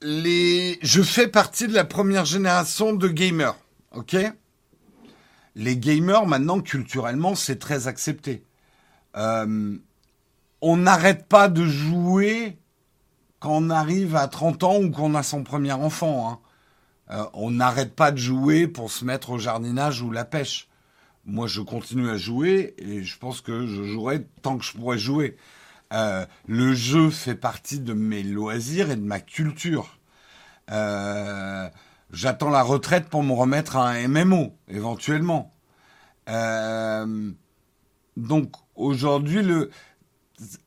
Je fais partie de la première génération de gamers, ok? Les gamers, maintenant, culturellement, c'est très accepté. Euh, on n'arrête pas de jouer quand on arrive à 30 ans ou qu'on a son premier enfant. Hein. Euh, on n'arrête pas de jouer pour se mettre au jardinage ou la pêche. Moi, je continue à jouer et je pense que je jouerai tant que je pourrai jouer. Euh, le jeu fait partie de mes loisirs et de ma culture. Euh, j'attends la retraite pour me remettre à un MMO, éventuellement. donc aujourd'hui, le,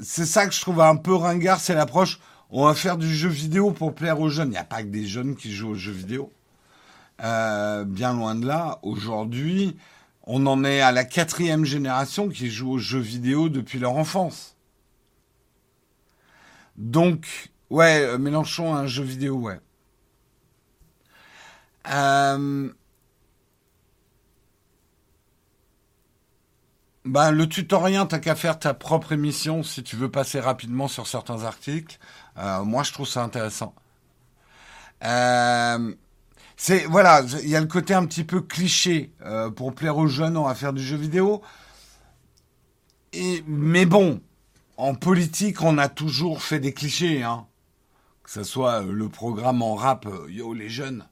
c'est ça que je trouve un peu ringard, c'est l'approche. On va faire du jeu vidéo pour plaire aux jeunes. Il n'y a pas que des jeunes qui jouent aux jeux vidéo. Euh, bien loin de là. Aujourd'hui, on en est à la quatrième génération qui joue aux jeux vidéo depuis leur enfance. Donc, ouais, euh, Mélenchon un jeu vidéo, ouais. Euh, Ben, le tutoriel, t'as qu'à faire ta propre émission si tu veux passer rapidement sur certains articles. Euh, moi, je trouve ça intéressant. C'est voilà, il y a le côté un petit peu cliché pour plaire aux jeunes, on va faire du jeu vidéo. Et mais bon, en politique, on a toujours fait des clichés, hein. Que ce soit le programme en rap, yo les jeunes.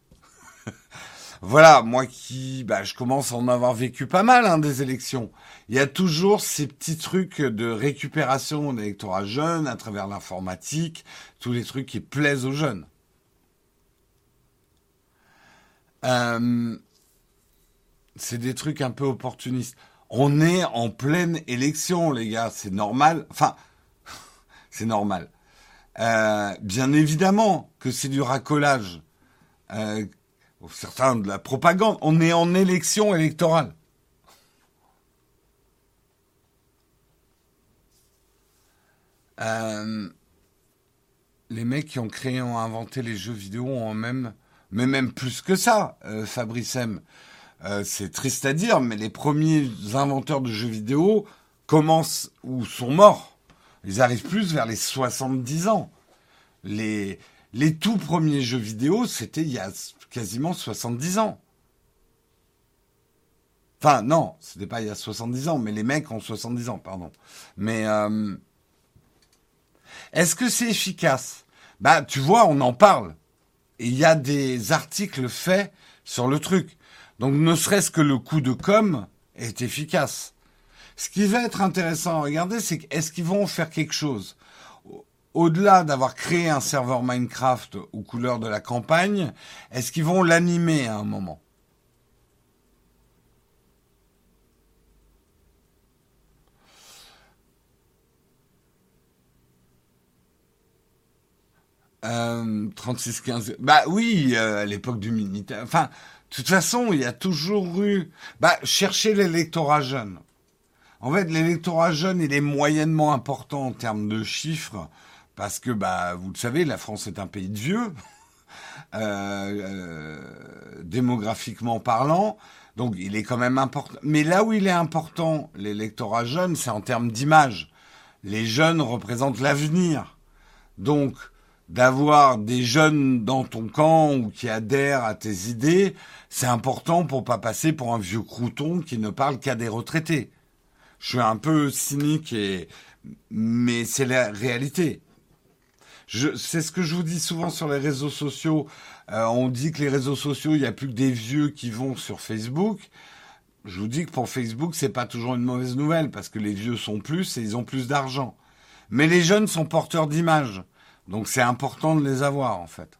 <laughs> voilà, moi qui, bah, je commence à en avoir vécu pas mal hein, des élections. Il y a toujours ces petits trucs de récupération d'électorat jeunes à travers l'informatique, tous les trucs qui plaisent aux jeunes. Euh, c'est des trucs un peu opportunistes. On est en pleine élection, les gars, c'est normal. Enfin, <laughs> c'est normal. Euh, bien évidemment que c'est du racolage. Euh, certains de la propagande. On est en élection électorale. Euh, les mecs qui ont créé, ont inventé les jeux vidéo ont même, mais même plus que ça, Fabrice M. Euh, c'est triste à dire, mais les premiers inventeurs de jeux vidéo commencent ou sont morts. Ils arrivent plus vers les 70 ans. Les, les tout premiers jeux vidéo, c'était il y a quasiment 70 ans. Enfin, non, c'était pas il y a 70 ans, mais les mecs ont 70 ans, pardon. Mais euh, est-ce que c'est efficace? Bah, tu vois, on en parle. Il y a des articles faits sur le truc. Donc, ne serait-ce que le coup de com est efficace. Ce qui va être intéressant à regarder, c'est est-ce qu'ils vont faire quelque chose? Au-delà d'avoir créé un serveur Minecraft aux couleurs de la campagne, est-ce qu'ils vont l'animer à un moment? Euh, 36-15. Bah oui, euh, à l'époque du Minitel. Enfin, de toute façon, il y a toujours eu. Bah, chercher l'électorat jeune. En fait, l'électorat jeune, il est moyennement important en termes de chiffres parce que, bah, vous le savez, la France est un pays de vieux, <laughs> euh, euh, démographiquement parlant. Donc, il est quand même important. Mais là où il est important, l'électorat jeune, c'est en termes d'image. Les jeunes représentent l'avenir. Donc, d'avoir des jeunes dans ton camp ou qui adhèrent à tes idées, c'est important pour pas passer pour un vieux crouton qui ne parle qu'à des retraités. Je suis un peu cynique et mais c'est la réalité. c'est ce que je vous dis souvent sur les réseaux sociaux. Euh, on dit que les réseaux sociaux, il n'y a plus que des vieux qui vont sur Facebook. Je vous dis que pour Facebook, c'est pas toujours une mauvaise nouvelle parce que les vieux sont plus et ils ont plus d'argent. Mais les jeunes sont porteurs d'images. Donc c'est important de les avoir en fait.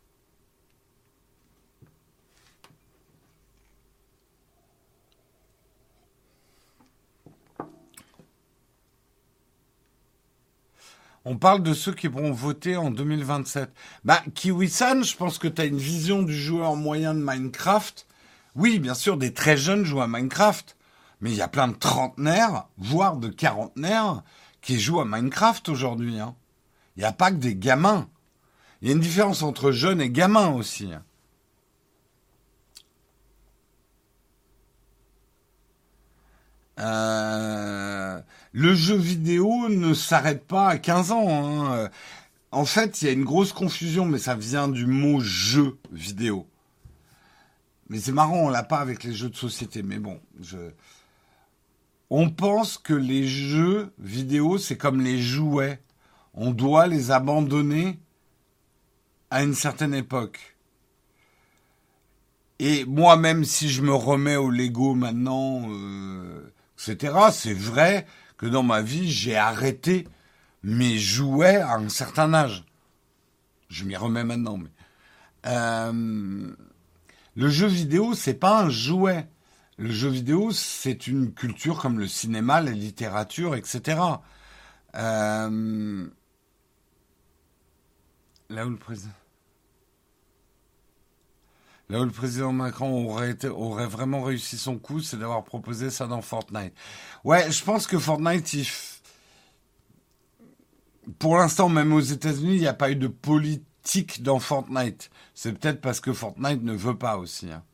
On parle de ceux qui vont voter en 2027. Bah, Kiwi-san, je pense que tu as une vision du joueur moyen de Minecraft. Oui, bien sûr, des très jeunes jouent à Minecraft. Mais il y a plein de trentenaires, voire de quarantenaires, qui jouent à Minecraft aujourd'hui. Hein. Il n'y a pas que des gamins. Il y a une différence entre jeunes et gamins aussi. Euh, le jeu vidéo ne s'arrête pas à 15 ans. Hein. En fait, il y a une grosse confusion, mais ça vient du mot jeu vidéo. Mais c'est marrant, on l'a pas avec les jeux de société. Mais bon, on pense que les jeux vidéo, c'est comme les jouets. On doit les abandonner à une certaine époque. Et moi, même si je me remets au Lego maintenant, euh, etc., c'est vrai que dans ma vie, j'ai arrêté mes jouets à un certain âge. Je m'y remets maintenant, mais euh, le jeu vidéo, c'est pas un jouet. Le jeu vidéo, c'est une culture comme le cinéma, la littérature, etc. là où le président. Là où le président Macron aurait, vraiment réussi son coup, c'est d'avoir proposé ça dans Fortnite. Ouais, je pense que Fortnite, pour l'instant, même aux États-Unis, il n'y a pas eu de politique dans Fortnite. C'est peut-être parce que Fortnite ne veut pas aussi. Hein.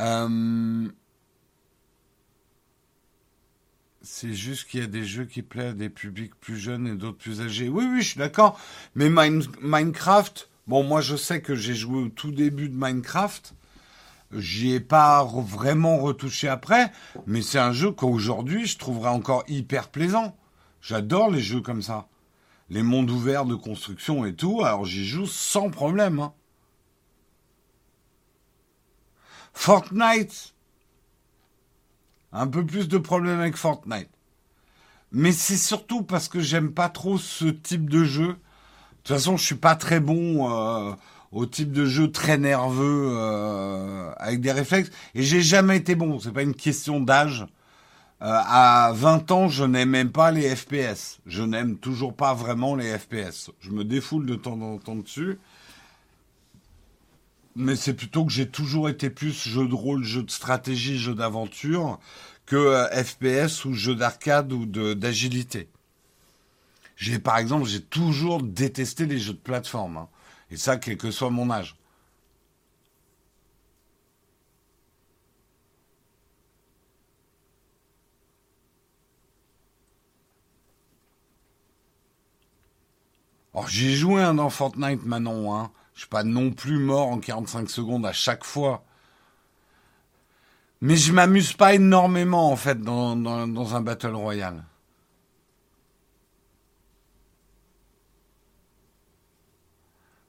Euh... C'est juste qu'il y a des jeux qui plaisent à des publics plus jeunes et d'autres plus âgés. Oui, oui, je suis d'accord. Mais Minecraft, bon, moi je sais que j'ai joué au tout début de Minecraft. J'y ai pas vraiment retouché après, mais c'est un jeu qu'aujourd'hui je trouverais encore hyper plaisant. J'adore les jeux comme ça. Les mondes ouverts de construction et tout, alors j'y joue sans problème. Hein. Fortnite, un peu plus de problèmes avec Fortnite. Mais c'est surtout parce que j'aime pas trop ce type de jeu. De toute façon, je suis pas très bon euh, au type de jeu très nerveux euh, avec des réflexes et j'ai jamais été bon. C'est pas une question d'âge. Euh, à 20 ans, je n'aime même pas les FPS. Je n'aime toujours pas vraiment les FPS. Je me défoule de temps en temps dessus. Mais c'est plutôt que j'ai toujours été plus jeu de rôle, jeu de stratégie, jeu d'aventure que euh, FPS ou jeu d'arcade ou d'agilité. J'ai par exemple, j'ai toujours détesté les jeux de plateforme. Hein. Et ça, quel que soit mon âge. Alors j'ai joué un dans Fortnite Manon, hein. Je suis pas non plus mort en 45 secondes à chaque fois. Mais je m'amuse pas énormément en fait dans, un Battle Royale.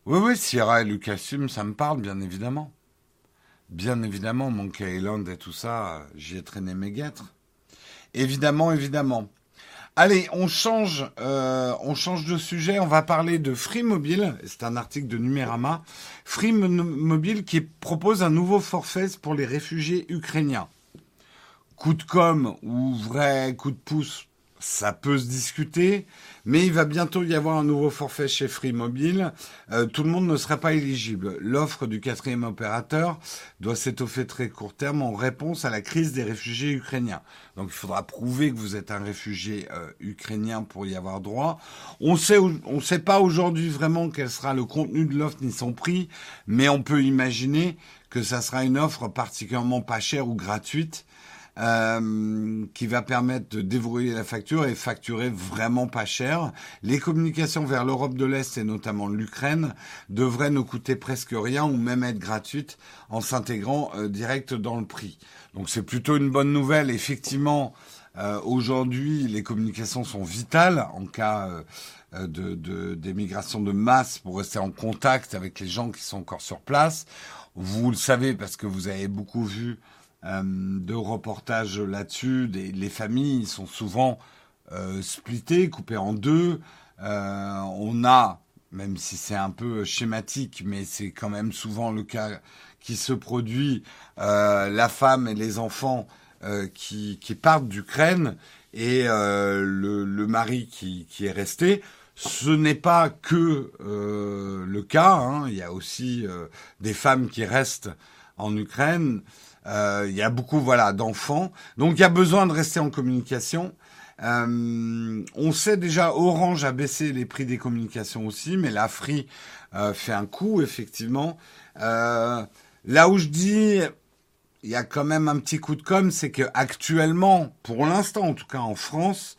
Oui, oui, Sierra et Lucasum, ça me parle, bien évidemment. Bien évidemment, Monkey Island et tout ça, j'y ai traîné mes guêtres. Évidemment, évidemment. Allez, on change, euh, on change de sujet. On va parler de Free Mobile. C'est un article de Numérama. Free Mobile qui propose un nouveau forfait pour les réfugiés ukrainiens. Coup de com ou vrai coup de pouce, ça peut se discuter, mais il va bientôt y avoir un nouveau forfait chez Free Mobile. Euh, tout le monde ne sera pas éligible. L'offre du quatrième opérateur doit s'étoffer très court terme en réponse à la crise des réfugiés ukrainiens. Donc il faudra prouver que vous êtes un réfugié euh, ukrainien pour y avoir droit. On sait, on sait pas aujourd'hui vraiment quel sera le contenu de l'offre ni son prix, mais on peut imaginer que ça sera une offre particulièrement pas chère ou gratuite euh, qui va permettre de déverrouiller la facture et facturer vraiment pas cher. Les communications vers l'Europe de l'Est et notamment l'Ukraine devraient ne coûter presque rien ou même être gratuites en s'intégrant euh, direct dans le prix. Donc c'est plutôt une bonne nouvelle. Effectivement, euh, aujourd'hui, les communications sont vitales en cas de d'émigration de, masse pour rester en contact avec les gens qui sont encore sur place. Vous le savez parce que vous avez beaucoup vu euh, de reportages là-dessus. Les familles sont souvent euh, splittées, coupées en deux. Euh, on a, même si c'est un peu schématique, mais c'est quand même souvent le cas qui se produit, la femme et les enfants qui, qui, partent d'Ukraine et le, le, mari qui, qui, est resté. Ce n'est pas que le cas, hein. il y a aussi des femmes qui restent en Ukraine. Euh, il y a beaucoup voilà d'enfants, donc il y a besoin de rester en communication. Euh, on sait déjà Orange a baissé les prix des communications aussi, mais la euh, fait un coup effectivement. là où je dis il y a quand même un petit coup de com, c'est que actuellement, pour l'instant en tout cas en France,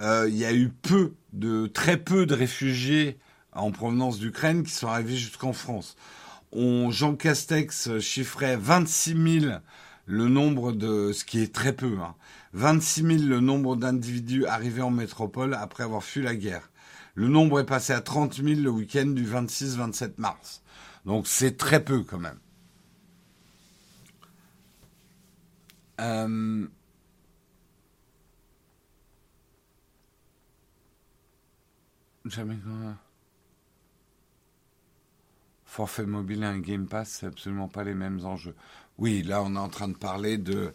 il y a eu peu de très peu de réfugiés en provenance d'Ukraine qui sont arrivés jusqu'en France on, Jean Castex chiffrait 26 000 le nombre de, ce qui est très peu, hein, 26 000 le nombre d'individus arrivés en métropole après avoir fui la guerre. Le nombre est passé à 30 000 le week-end du 26-27 mars. Donc c'est très peu quand même. Euh... Jamais forfait mobile et un Game Pass, c'est absolument pas les mêmes enjeux. Oui, là, on est en train de parler de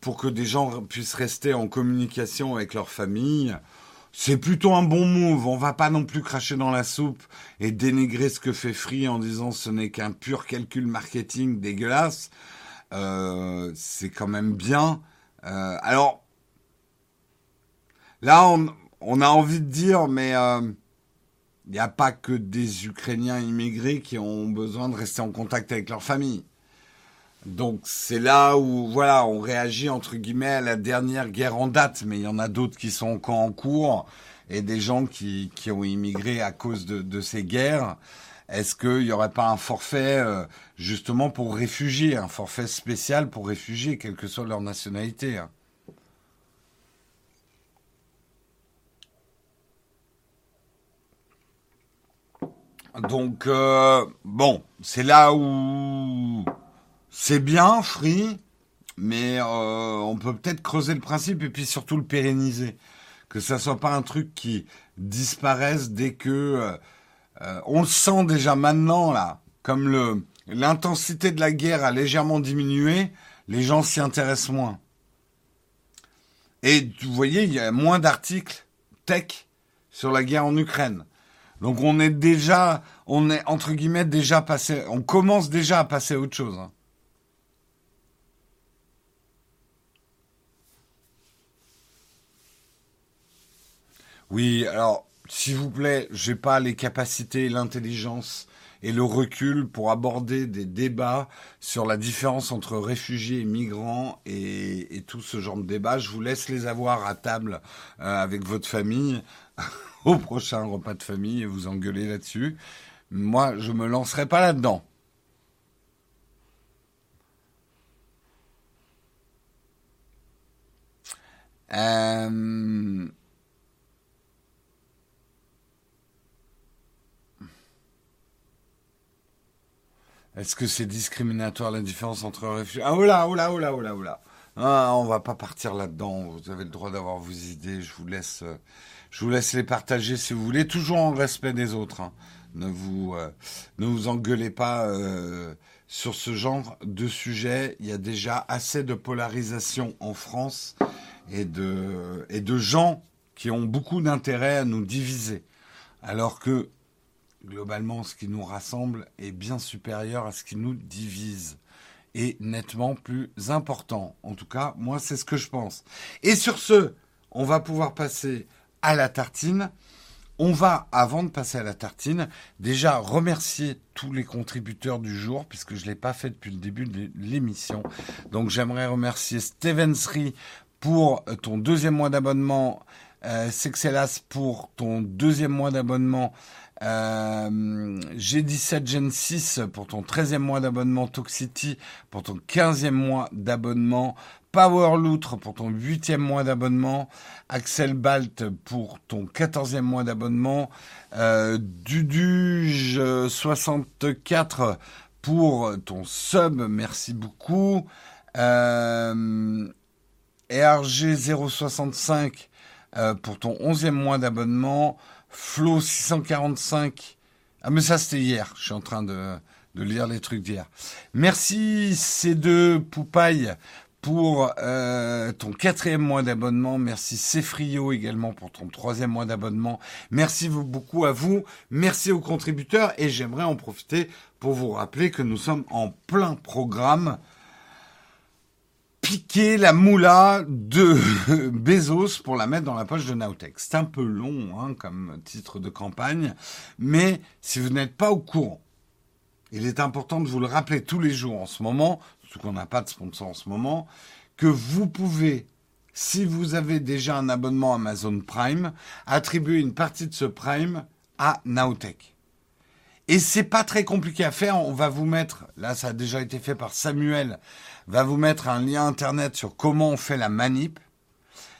pour que des gens puissent rester en communication avec leur famille. C'est plutôt un bon move. On va pas non plus cracher dans la soupe et dénigrer ce que fait Free en disant ce n'est qu'un pur calcul marketing dégueulasse. Euh, c'est quand même bien. Euh, alors là, on, on, a envie de dire, mais euh, il n'y a pas que des Ukrainiens immigrés qui ont besoin de rester en contact avec leur famille. Donc c'est là où voilà, on réagit entre guillemets à la dernière guerre en date, mais il y en a d'autres qui sont encore en cours et des gens qui, qui ont immigré à cause de, de ces guerres. Est-ce qu'il n'y aurait pas un forfait euh, justement pour réfugiés, un forfait spécial pour réfugiés, quelle que soit leur nationalité hein? Donc, euh, bon, c'est là où c'est bien, Free, mais euh, on peut peut-être creuser le principe et puis surtout le pérenniser. Que ça soit pas un truc qui disparaisse dès que... Euh, on le sent déjà maintenant, là, comme le l'intensité de la guerre a légèrement diminué, les gens s'y intéressent moins. Et vous voyez, il y a moins d'articles tech sur la guerre en Ukraine. Donc on est déjà, on est entre guillemets déjà passé, on commence déjà à passer à autre chose. Hein. Oui, alors s'il vous plaît, j'ai pas les capacités, l'intelligence et le recul pour aborder des débats sur la différence entre réfugiés et migrants et, tout ce genre de débat. Je vous laisse les avoir à table euh, avec votre famille. <laughs> au prochain repas de famille et vous engueuler là-dessus. Moi, je me lancerai pas là-dedans. Euh, est-ce que c'est discriminatoire la différence entre réfugiés? Ah oula, oula, oula, oula, oula. Ah, on va pas partir là-dedans. Vous avez le droit d'avoir vos idées. Je vous laisse. Euh, je vous laisse les partager si vous voulez, toujours en respect des autres. Hein. Ne vous euh, ne engueulez pas euh, sur ce genre de sujet. Il y a déjà assez de polarisation en France et de gens qui ont beaucoup d'intérêt à nous diviser, alors que globalement, ce qui nous rassemble est bien supérieur à ce qui nous divise et nettement plus important. En tout cas, moi, c'est ce que je pense. Et sur ce, on va pouvoir passer à la tartine On va, avant de passer à la tartine, déjà remercier tous les contributeurs du jour, puisque je ne l'ai pas fait depuis le début de l'émission. Donc j'aimerais remercier Stevensry pour ton deuxième mois d'abonnement, euh, Sexelas pour ton deuxième mois d'abonnement, euh, G17 Gen 6 pour ton 13e mois d'abonnement, Toxicity pour ton 15e mois d'abonnement, Power Loutre pour ton huitième mois d'abonnement, Axel Balt pour ton quatorzième mois d'abonnement, euh, Duduge 64 pour ton sub, merci beaucoup, euh, RG 065 euh, pour ton onzième mois d'abonnement, Flo 645, ah mais ça c'était hier, je suis en train de, de lire les trucs d'hier. Merci C2 Poupaille pour euh, ton quatrième mois d'abonnement. Merci Cefrio également pour ton troisième mois d'abonnement. Merci beaucoup à vous. Merci aux contributeurs. Et j'aimerais en profiter pour vous rappeler que nous sommes en plein programme. Piquer la moula de <laughs> Bezos pour la mettre dans la poche de Nautech. C'est un peu long hein, comme titre de campagne, mais si vous n'êtes pas au courant, il est important de vous le rappeler tous les jours en ce moment, surtout qu'on n'a pas de sponsor en ce moment, que vous pouvez, si vous avez déjà un abonnement Amazon Prime, attribuer une partie de ce Prime à Nowtech. Et c'est pas très compliqué à faire. On va vous mettre, là, ça a déjà été fait par Samuel, va vous mettre un lien internet sur comment on fait la manip.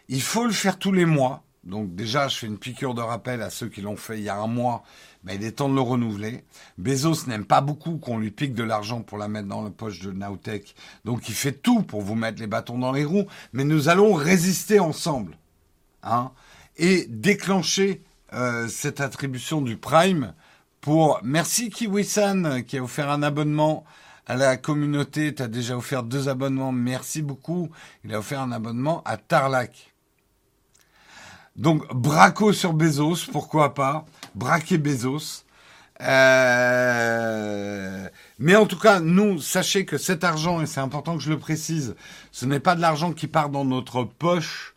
Il faut le faire tous les mois. Donc déjà, je fais une piqûre de rappel à ceux qui l'ont fait il y a un mois mais il est temps de le renouveler. Bezos n'aime pas beaucoup qu'on lui pique de l'argent pour la mettre dans la poche de Nowtech, donc il fait tout pour vous mettre les bâtons dans les roues, mais nous allons résister ensemble, hein, et déclencher euh, cette attribution du Prime pour... Merci Kiwi-san qui a offert un abonnement à la communauté, tu déjà offert deux abonnements, merci beaucoup. Il a offert un abonnement à Tarlac. Donc, braco sur Bezos, pourquoi pas? Braquer Bezos. Euh, mais en tout cas, nous, sachez que cet argent, et c'est important que je le précise, ce n'est pas de l'argent qui part dans notre poche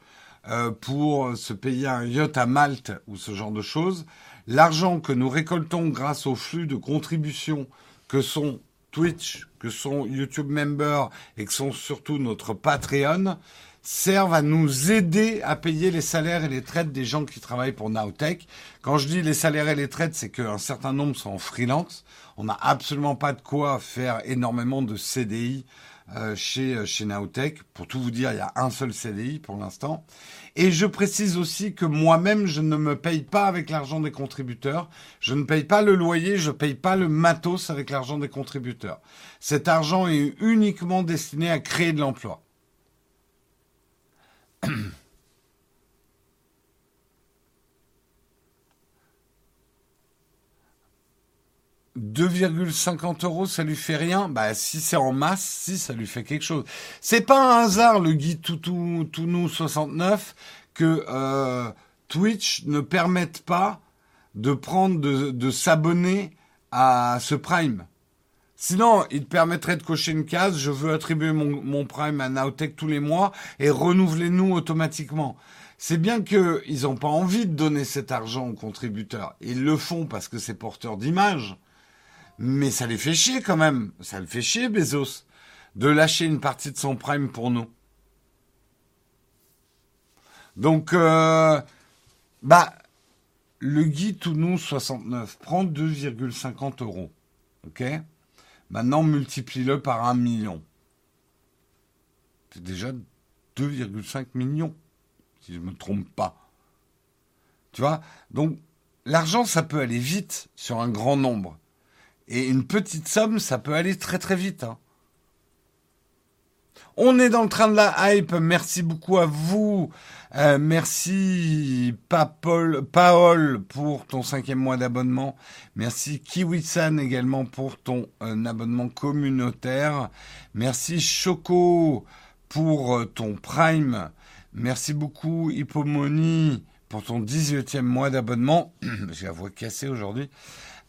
euh, pour se payer un yacht à Malte ou ce genre de choses. L'argent que nous récoltons grâce au flux de contributions que sont Twitch, que sont YouTube Members et que sont surtout notre Patreon, servent à nous aider à payer les salaires et les traites des gens qui travaillent pour Nowtech. Quand je dis les salaires et les traites, c'est qu'un certain nombre sont en freelance. On n'a absolument pas de quoi faire énormément de CDI euh, chez, euh, chez Nowtech. Pour tout vous dire, il y a un seul CDI pour l'instant. Et je précise aussi que moi-même, je ne me paye pas avec l'argent des contributeurs. Je ne paye pas le loyer, je ne paye pas le matos avec l'argent des contributeurs. Cet argent est uniquement destiné à créer de l'emploi. <clears throat> 2,50 euros, ça lui fait rien. Bah, si c'est en masse, si, ça lui fait quelque chose. C'est pas un hasard, le guide Toutou, Tounou 69, que euh, Twitch ne permette pas de prendre, de, de s'abonner à ce Prime. Sinon, il permettrait de cocher une case, je veux attribuer mon, mon Prime à Nowtech tous les mois et renouveler nous automatiquement. C'est bien qu'ils n'ont pas envie de donner cet argent aux contributeurs. Ils le font parce que c'est porteur d'image. Mais ça les fait chier quand même. Ça le fait chier, Bezos, de lâcher une partie de son Prime pour nous. Donc, euh, bah, le guide nous 69 prend 2,50 euros. OK? Maintenant, multiplie-le par un million. C'est déjà 2,5 millions, si je ne me trompe pas. Tu vois? Donc, l'argent, ça peut aller vite sur un grand nombre. Et une petite somme, ça peut aller très très vite. Hein. On est dans le train de la hype. Merci beaucoup à vous. Euh, merci Paul, Paul pour ton cinquième mois d'abonnement. Merci Kiwi-san également pour ton euh, abonnement communautaire. Merci Choco pour euh, ton Prime. Merci beaucoup Hippomoni pour ton 18e mois d'abonnement. <clears throat> J'ai la voix cassée aujourd'hui.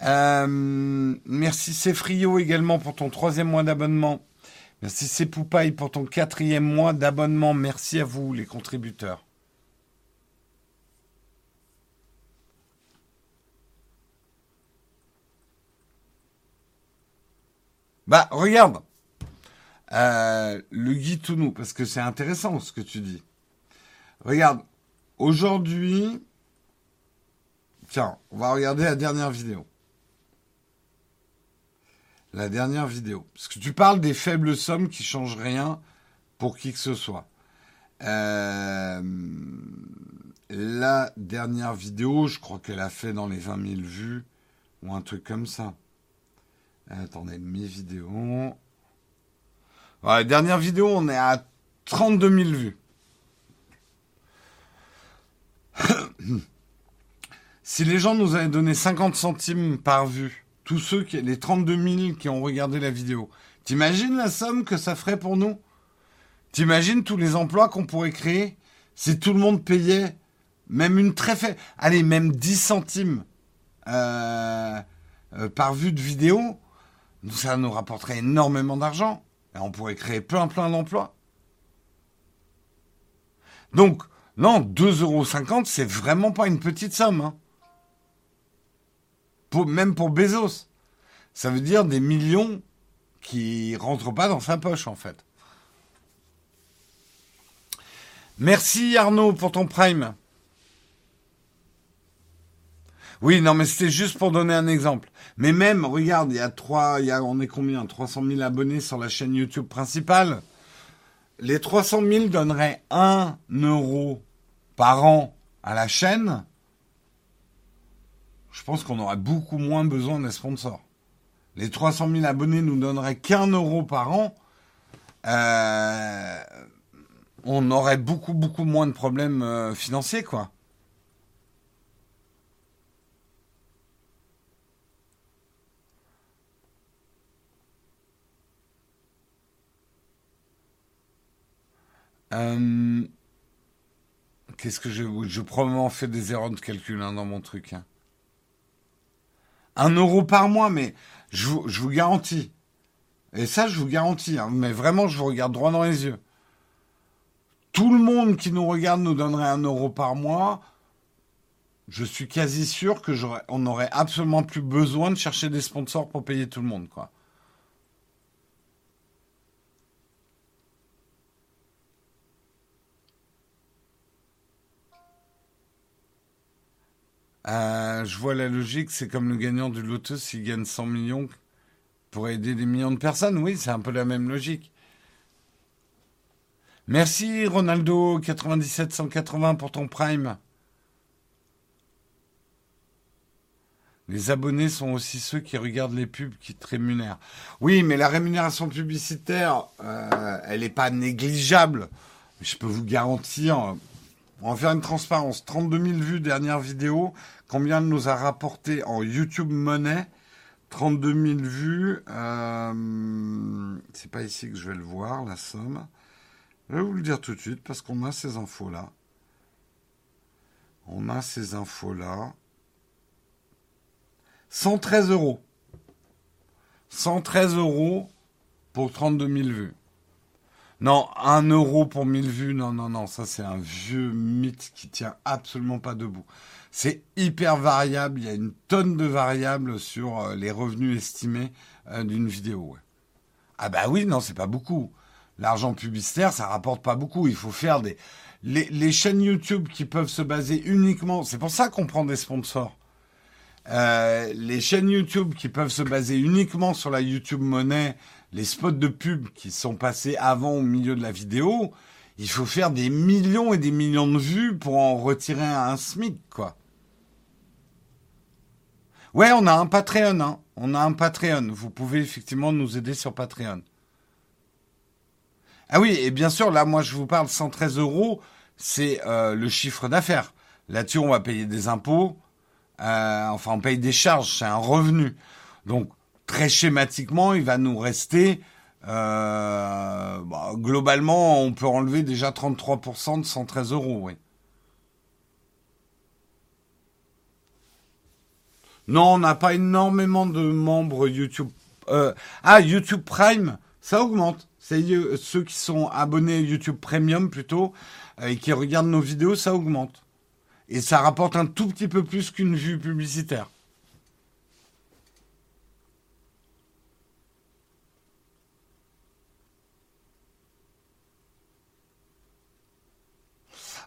Euh, merci Cefrio également pour ton troisième mois d'abonnement. Merci C'est pour ton quatrième mois d'abonnement. Merci à vous les contributeurs. Bah regarde, euh, le Guy Tounou, parce que c'est intéressant ce que tu dis. Regarde, aujourd'hui, tiens, on va regarder la dernière vidéo. La dernière vidéo. Parce que tu parles des faibles sommes qui changent rien pour qui que ce soit. Euh, la dernière vidéo, je crois qu'elle a fait dans les 20 000 vues ou un truc comme ça. Attendez, mes vidéos. la dernière vidéo, on est à 32 000 vues. <coughs> si les gens nous avaient donné 50 centimes par vue, tous ceux qui, les 32 000 qui ont regardé la vidéo, t'imagines la somme que ça ferait pour nous? T'imagines tous les emplois qu'on pourrait créer si tout le monde payait même une très faible, allez, même 10 centimes euh, euh, par vue de vidéo, ça nous rapporterait énormément d'argent. Et on pourrait créer plein plein d'emplois. Donc, non, 2,50 euros, c'est vraiment pas une petite somme. Hein. Même pour Bezos. Ça veut dire des millions qui rentrent pas dans sa poche, en fait. Merci Arnaud pour ton prime. Oui, non, mais c'était juste pour donner un exemple. Mais même, regarde, il y a trois, il y a, on est combien? 300 000 abonnés sur la chaîne YouTube principale. Les 300 000 donneraient 1 euro par an à la chaîne. Je pense qu'on aurait beaucoup moins besoin des sponsors. Les 300 000 abonnés nous donneraient qu'un euro par an. Euh, on aurait beaucoup, beaucoup moins de problèmes euh, financiers, quoi. Euh, qu'est-ce que je... Je probablement fait des erreurs de calcul hein, dans mon truc. Hein. Un euro par mois, mais je vous, garantis. Et ça, je vous garantis. Hein, mais vraiment, je vous regarde droit dans les yeux. Tout le monde qui nous regarde nous donnerait un euro par mois. Je suis quasi sûr que on n'aurait absolument plus besoin de chercher des sponsors pour payer tout le monde. Euh, je vois la logique, c'est comme le gagnant du loto s'il gagne 100 millions pour aider des millions de personnes. Oui, c'est un peu la même logique. Merci Ronaldo 9780 pour ton prime. Les abonnés sont aussi ceux qui regardent les pubs qui te rémunèrent. Oui, mais la rémunération publicitaire, euh, elle n'est pas négligeable. Je peux vous garantir, on va faire une transparence. 32 000 vues dernière vidéo. Combien nous a rapporté en YouTube Money? 32 000 vues. Euh, c'est pas ici que je vais le voir, la somme. Je vais vous le dire tout de suite parce qu'on a ces infos-là. On a ces infos-là. 113 euros. 113 euros pour 32 000 vues. Non, un euro pour 1000 vues, non, non, non, ça c'est un vieux mythe qui tient absolument pas debout. C'est hyper variable, il y a une tonne de variables sur euh, les revenus estimés euh, d'une vidéo. Ah bah oui, non, c'est pas beaucoup. L'argent publicitaire, ça rapporte pas beaucoup. Il faut faire des... Les, chaînes YouTube qui peuvent se baser uniquement... C'est pour ça qu'on prend des sponsors. Euh, les chaînes YouTube qui peuvent se baser uniquement sur la YouTube monnaie, les spots de pub qui sont passés avant au milieu de la vidéo, il faut faire des millions et des millions de vues pour en retirer un SMIC, quoi. Ouais, on a un Patreon, hein. On a un Patreon. Vous pouvez effectivement nous aider sur Patreon. Ah oui, et bien sûr, là, moi, je vous parle 113 euros, c'est euh, le chiffre d'affaires. Là-dessus, on va payer des impôts, euh, enfin, on paye des charges, c'est un revenu. Donc, très schématiquement, il va nous rester, euh, bah, globalement, on peut enlever déjà 33% de 113 euros, oui. Non, on n'a pas énormément de membres YouTube. Euh, ah, YouTube Prime, ça augmente. C'est ceux qui sont abonnés YouTube Premium plutôt et qui regardent nos vidéos, ça augmente. Et ça rapporte un tout petit peu plus qu'une vue publicitaire.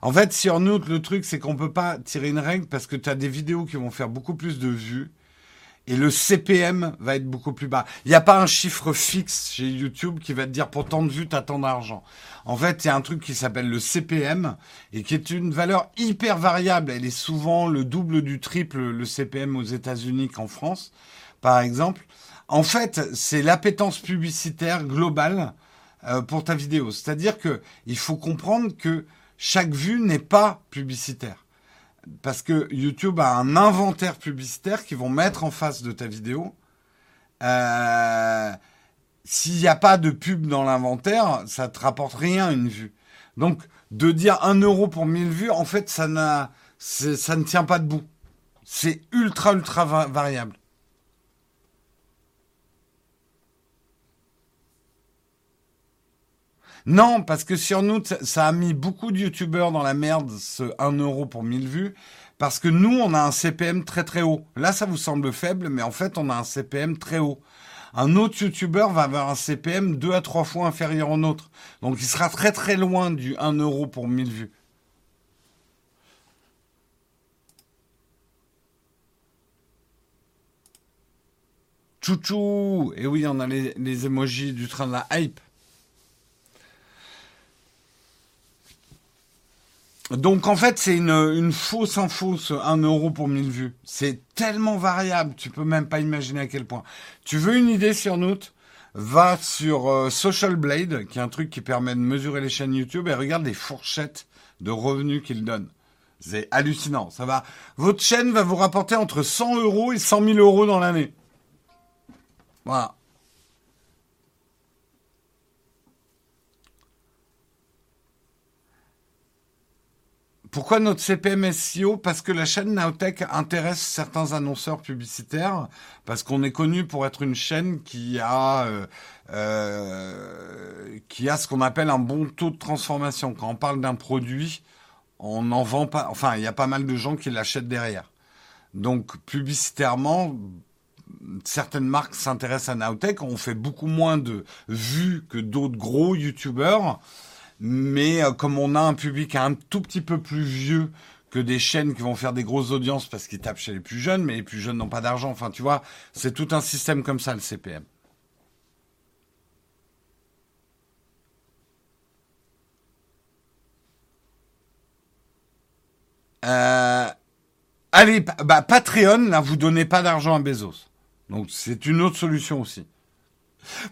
En fait, sur nous, le truc, c'est qu'on peut pas tirer une règle parce que tu as des vidéos qui vont faire beaucoup plus de vues et le CPM va être beaucoup plus bas. Il n'y a pas un chiffre fixe chez YouTube qui va te dire pour tant de vues, tu as tant d'argent. En fait, il y a un truc qui s'appelle le CPM et qui est une valeur hyper variable. Elle est souvent le double du triple le CPM aux États-Unis qu'en France, par exemple. En fait, c'est l'appétence publicitaire globale euh, pour ta vidéo. C'est-à-dire que il faut comprendre que chaque vue n'est pas publicitaire. Parce que YouTube a un inventaire publicitaire qu'ils vont mettre en face de ta vidéo. Euh, S'il n'y a pas de pub dans l'inventaire, ça te rapporte rien une vue. Donc, de dire 1 euro pour 1000 vues, en fait, ça ne tient pas debout. C'est ultra, ultra variable. Non, parce que sur nous, ça a mis beaucoup de youtubeurs dans la merde, ce 1 euro pour 1000 vues, parce que nous, on a un CPM très très haut. Là, ça vous semble faible, mais en fait, on a un CPM très haut. Un autre youtubeur va avoir un CPM deux à trois fois inférieur au nôtre. Donc, il sera très très loin du 1 euro pour 1000 vues. Chouchou Et oui, on a les, les emojis du train de la hype. Donc en fait, c'est une, fausse info, ce 1 euro pour 1000 vues. C'est tellement variable, tu peux même pas imaginer à quel point. Tu veux une idée sur Note Va sur euh, Social Blade, qui est un truc qui permet de mesurer les chaînes YouTube, et regarde les fourchettes de revenus qu'il donne. C'est hallucinant. Ça va. Votre chaîne va vous rapporter entre 100 euros et 100 000 euros dans l'année. Voilà. Pourquoi notre CPM SEO Parce que la chaîne Nowtech intéresse certains annonceurs publicitaires, parce qu'on est connu pour être une chaîne qui a euh, euh, qui a ce qu'on appelle un bon taux de transformation. Quand on parle d'un produit, on n'en vend pas. Enfin, il y a pas mal de gens qui l'achètent derrière. Donc publicitairement, certaines marques s'intéressent à Nowtech. On fait beaucoup moins de vues que d'autres gros YouTubeurs mais euh, comme on a un public un tout petit peu plus vieux que des chaînes qui vont faire des grosses audiences parce qu'ils tapent chez les plus jeunes, mais les plus jeunes n'ont pas d'argent. Enfin, tu vois, c'est tout un système comme ça, le CPM. Euh, allez, bah, Patreon, là, vous donnez pas d'argent à Bezos. Donc, c'est une autre solution aussi.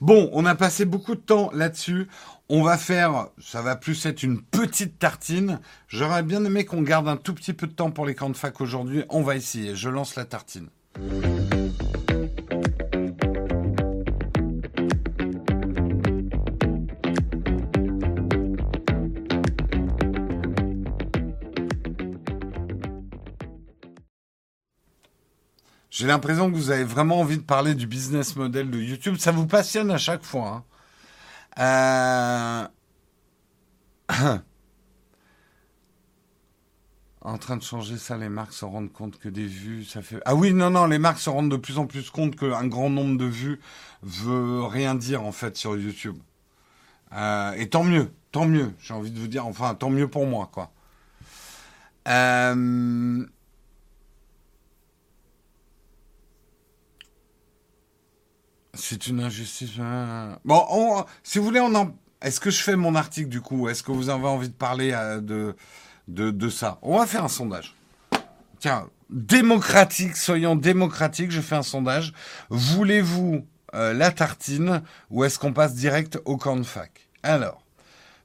Bon, on a passé beaucoup de temps là-dessus. On va faire, ça va plus être une petite tartine. J'aurais bien aimé qu'on garde un tout petit peu de temps pour les camps de fac aujourd'hui. On va essayer. Je lance la tartine. J'ai l'impression que vous avez vraiment envie de parler du business model de YouTube. Ça vous passionne à chaque fois. Hein. Euh, <coughs> en train de changer ça, les marques se rendent compte que des vues, ça fait... Ah oui, non, non, les marques se rendent de plus en plus compte qu'un grand nombre de vues veut rien dire, en fait, sur YouTube. Euh, et tant mieux, tant mieux, j'ai envie de vous dire, enfin, tant mieux pour moi, quoi. Euh... C'est une injustice. Hein. Bon, si vous voulez, on en. Est-ce que je fais mon article du coup? Est-ce que vous avez envie de parler euh, de, de, ça? On va faire un sondage. Tiens, démocratique, soyons démocratiques, je fais un sondage. Voulez-vous euh, la tartine ou est-ce qu'on passe direct au camp de fac? Alors,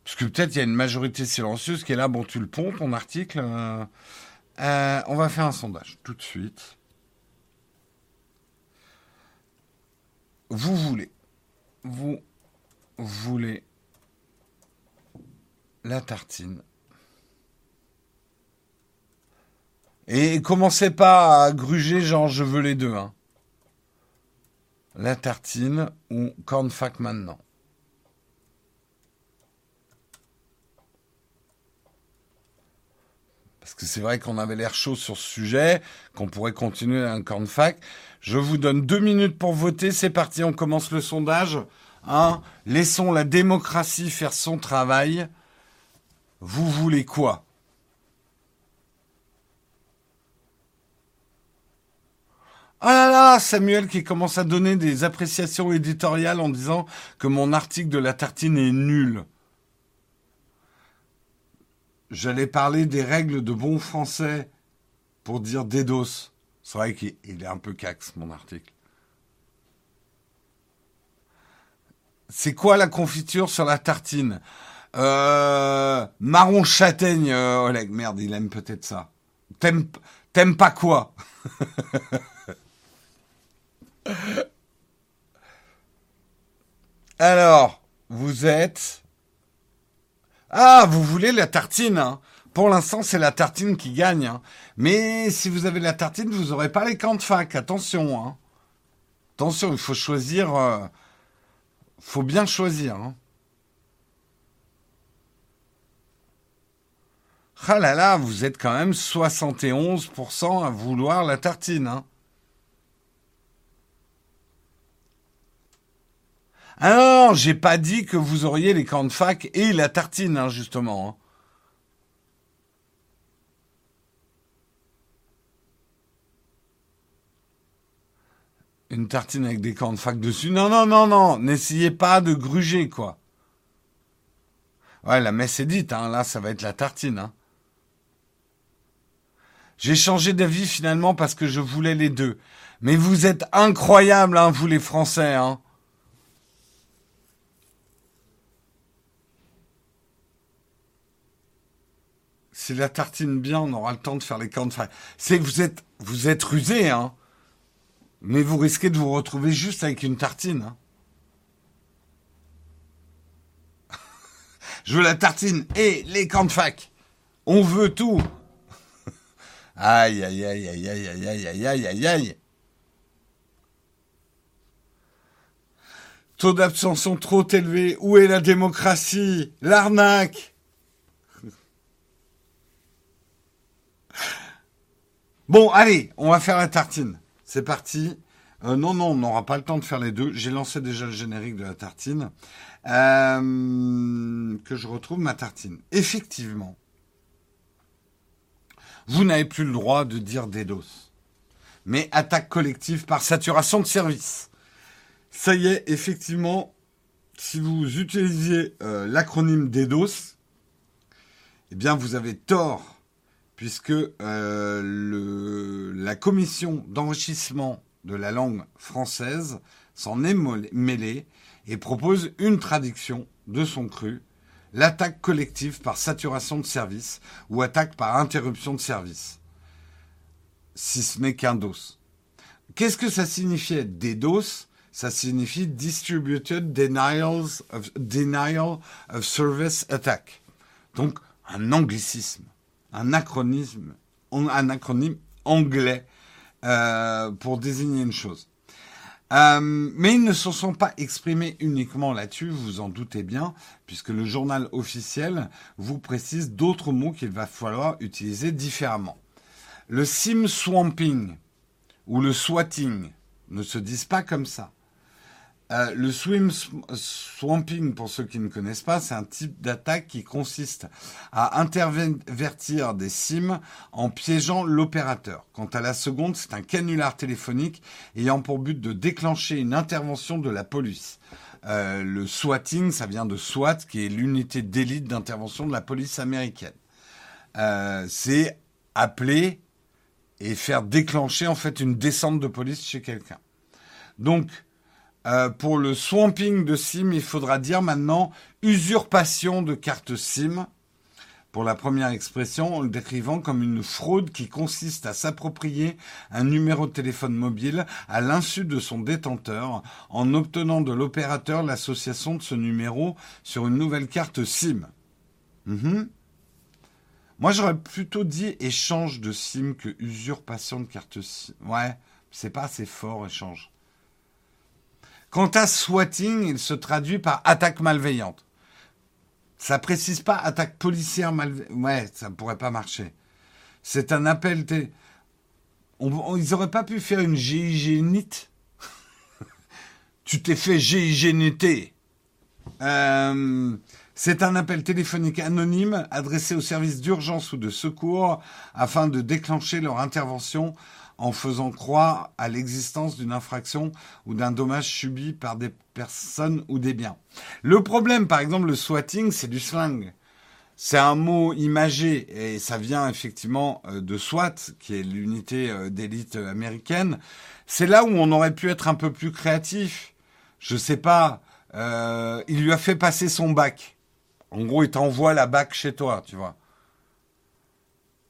parce que peut-être il y a une majorité silencieuse qui est là, bon, tu le pompes, ton article. Euh, on va faire un sondage tout de suite. Vous voulez, vous voulez la tartine. Et commencez pas à gruger genre je veux les deux. Hein. La tartine ou cornfac maintenant. Parce que c'est vrai qu'on avait l'air chaud sur ce sujet, qu'on pourrait continuer un cornfac. Je vous donne deux minutes pour voter. C'est parti, on commence le sondage. Laissons la démocratie faire son travail. Vous voulez quoi? Ah là là, Samuel qui commence à donner des appréciations éditoriales en disant que mon article de la tartine est nul. J'allais parler des règles de bon français pour dire dédos. C'est vrai qu'il est un peu cax, mon article. C'est quoi la confiture sur la tartine? Euh, Marron châtaigne, euh, Oleg. Merde, il aime peut-être ça. T'aimes pas quoi? <laughs> Alors, vous êtes... Ah, vous voulez la tartine hein Pour l'instant, c'est la tartine qui gagne. Hein. Mais si vous avez la tartine, vous n'aurez pas les camps de fac. Attention. Hein. Attention, il faut choisir... Euh, faut bien choisir. Hein. Ah là là, vous êtes quand même 71% à vouloir la tartine. Hein. Non, j'ai pas dit que vous auriez les camps de fac et la tartine, hein, justement. Hein. Une tartine avec des fac dessus. Non, non, non, non. N'essayez pas de gruger, quoi. Ouais, la messe est dite, hein. Là, ça va être la tartine, hein. J'ai changé d'avis finalement parce que je voulais les deux. Mais vous êtes incroyables, hein, vous les Français, hein. Si la tartine bien, on aura le temps de faire les fac. C'est que vous êtes, vous êtes rusé, hein. Mais vous risquez de vous retrouver juste avec une tartine. Hein. Je veux la tartine et les camps de fac. On veut tout. Aïe, aïe, aïe, aïe, aïe, aïe, aïe, aïe, aïe, aïe, aïe. Taux d'abstention trop élevé. Où est la démocratie? L'arnaque Bon, allez, on va faire la tartine. C'est parti. Euh, non, non, on n'aura pas le temps de faire les deux. J'ai lancé déjà le générique de la tartine. Euh, que je retrouve ma tartine. Effectivement, vous n'avez plus le droit de dire DDoS. Mais attaque collective par saturation de service. Ça y est, effectivement, si vous utilisez euh, l'acronyme DDoS, eh bien vous avez tort puisque euh, la commission d'enrichissement de la langue française s'en est mêlée et propose une traduction de son cru, l'attaque collective par saturation de service ou attaque par interruption de service, si ce n'est qu'un DOS. Qu'est-ce que ça signifiait DDoS Ça signifie Distributed Denials of, Denial of Service Attack. Donc un anglicisme un acronyme, anglais euh, pour désigner une chose. Euh, mais ils ne se sont pas exprimés uniquement là-dessus, vous en doutez bien, puisque le journal officiel vous précise d'autres mots qu'il va falloir utiliser différemment. Le sim swamping ou le swatting ne se disent pas comme ça. Euh, le swim swamping, pour ceux qui ne connaissent pas, c'est un type d'attaque qui consiste à intervertir des SIM en piégeant l'opérateur. Quant à la seconde, c'est un canular téléphonique ayant pour but de déclencher une intervention de la police. Euh, le swatting, ça vient de SWAT, qui est l'unité d'élite d'intervention de la police américaine. Euh, c'est appeler et faire déclencher en fait une descente de police chez quelqu'un. Donc, euh, pour le swamping de SIM, il faudra dire maintenant usurpation de carte SIM. Pour la première expression, en le décrivant comme une fraude qui consiste à s'approprier un numéro de téléphone mobile à l'insu de son détenteur en obtenant de l'opérateur l'association de ce numéro sur une nouvelle carte SIM. Mhm. Moi, j'aurais plutôt dit échange de SIM que usurpation de carte SIM. Ouais, c'est pas assez fort, échange. Quant à swatting, il se traduit par attaque malveillante. Ça précise pas attaque policière malveillante. Ouais, ça ne pourrait pas marcher. C'est un appel. ils n'auraient pas pu faire une GIGNIT <laughs> Tu t'es fait GIGNT. Euh, c'est un appel téléphonique anonyme adressé aux services d'urgence ou de secours afin de déclencher leur intervention en faisant croire à l'existence d'une infraction ou d'un dommage subi par des personnes ou des biens. Le problème, par exemple, le swatting, c'est du slang. C'est un mot imagé et ça vient effectivement euh, de SWAT, qui est l'unité euh, d'élite américaine. C'est là où on aurait pu être un peu plus créatif. Je sais pas. Euh, il lui a fait passer son bac. En gros, il t'envoie la bac chez toi, tu vois.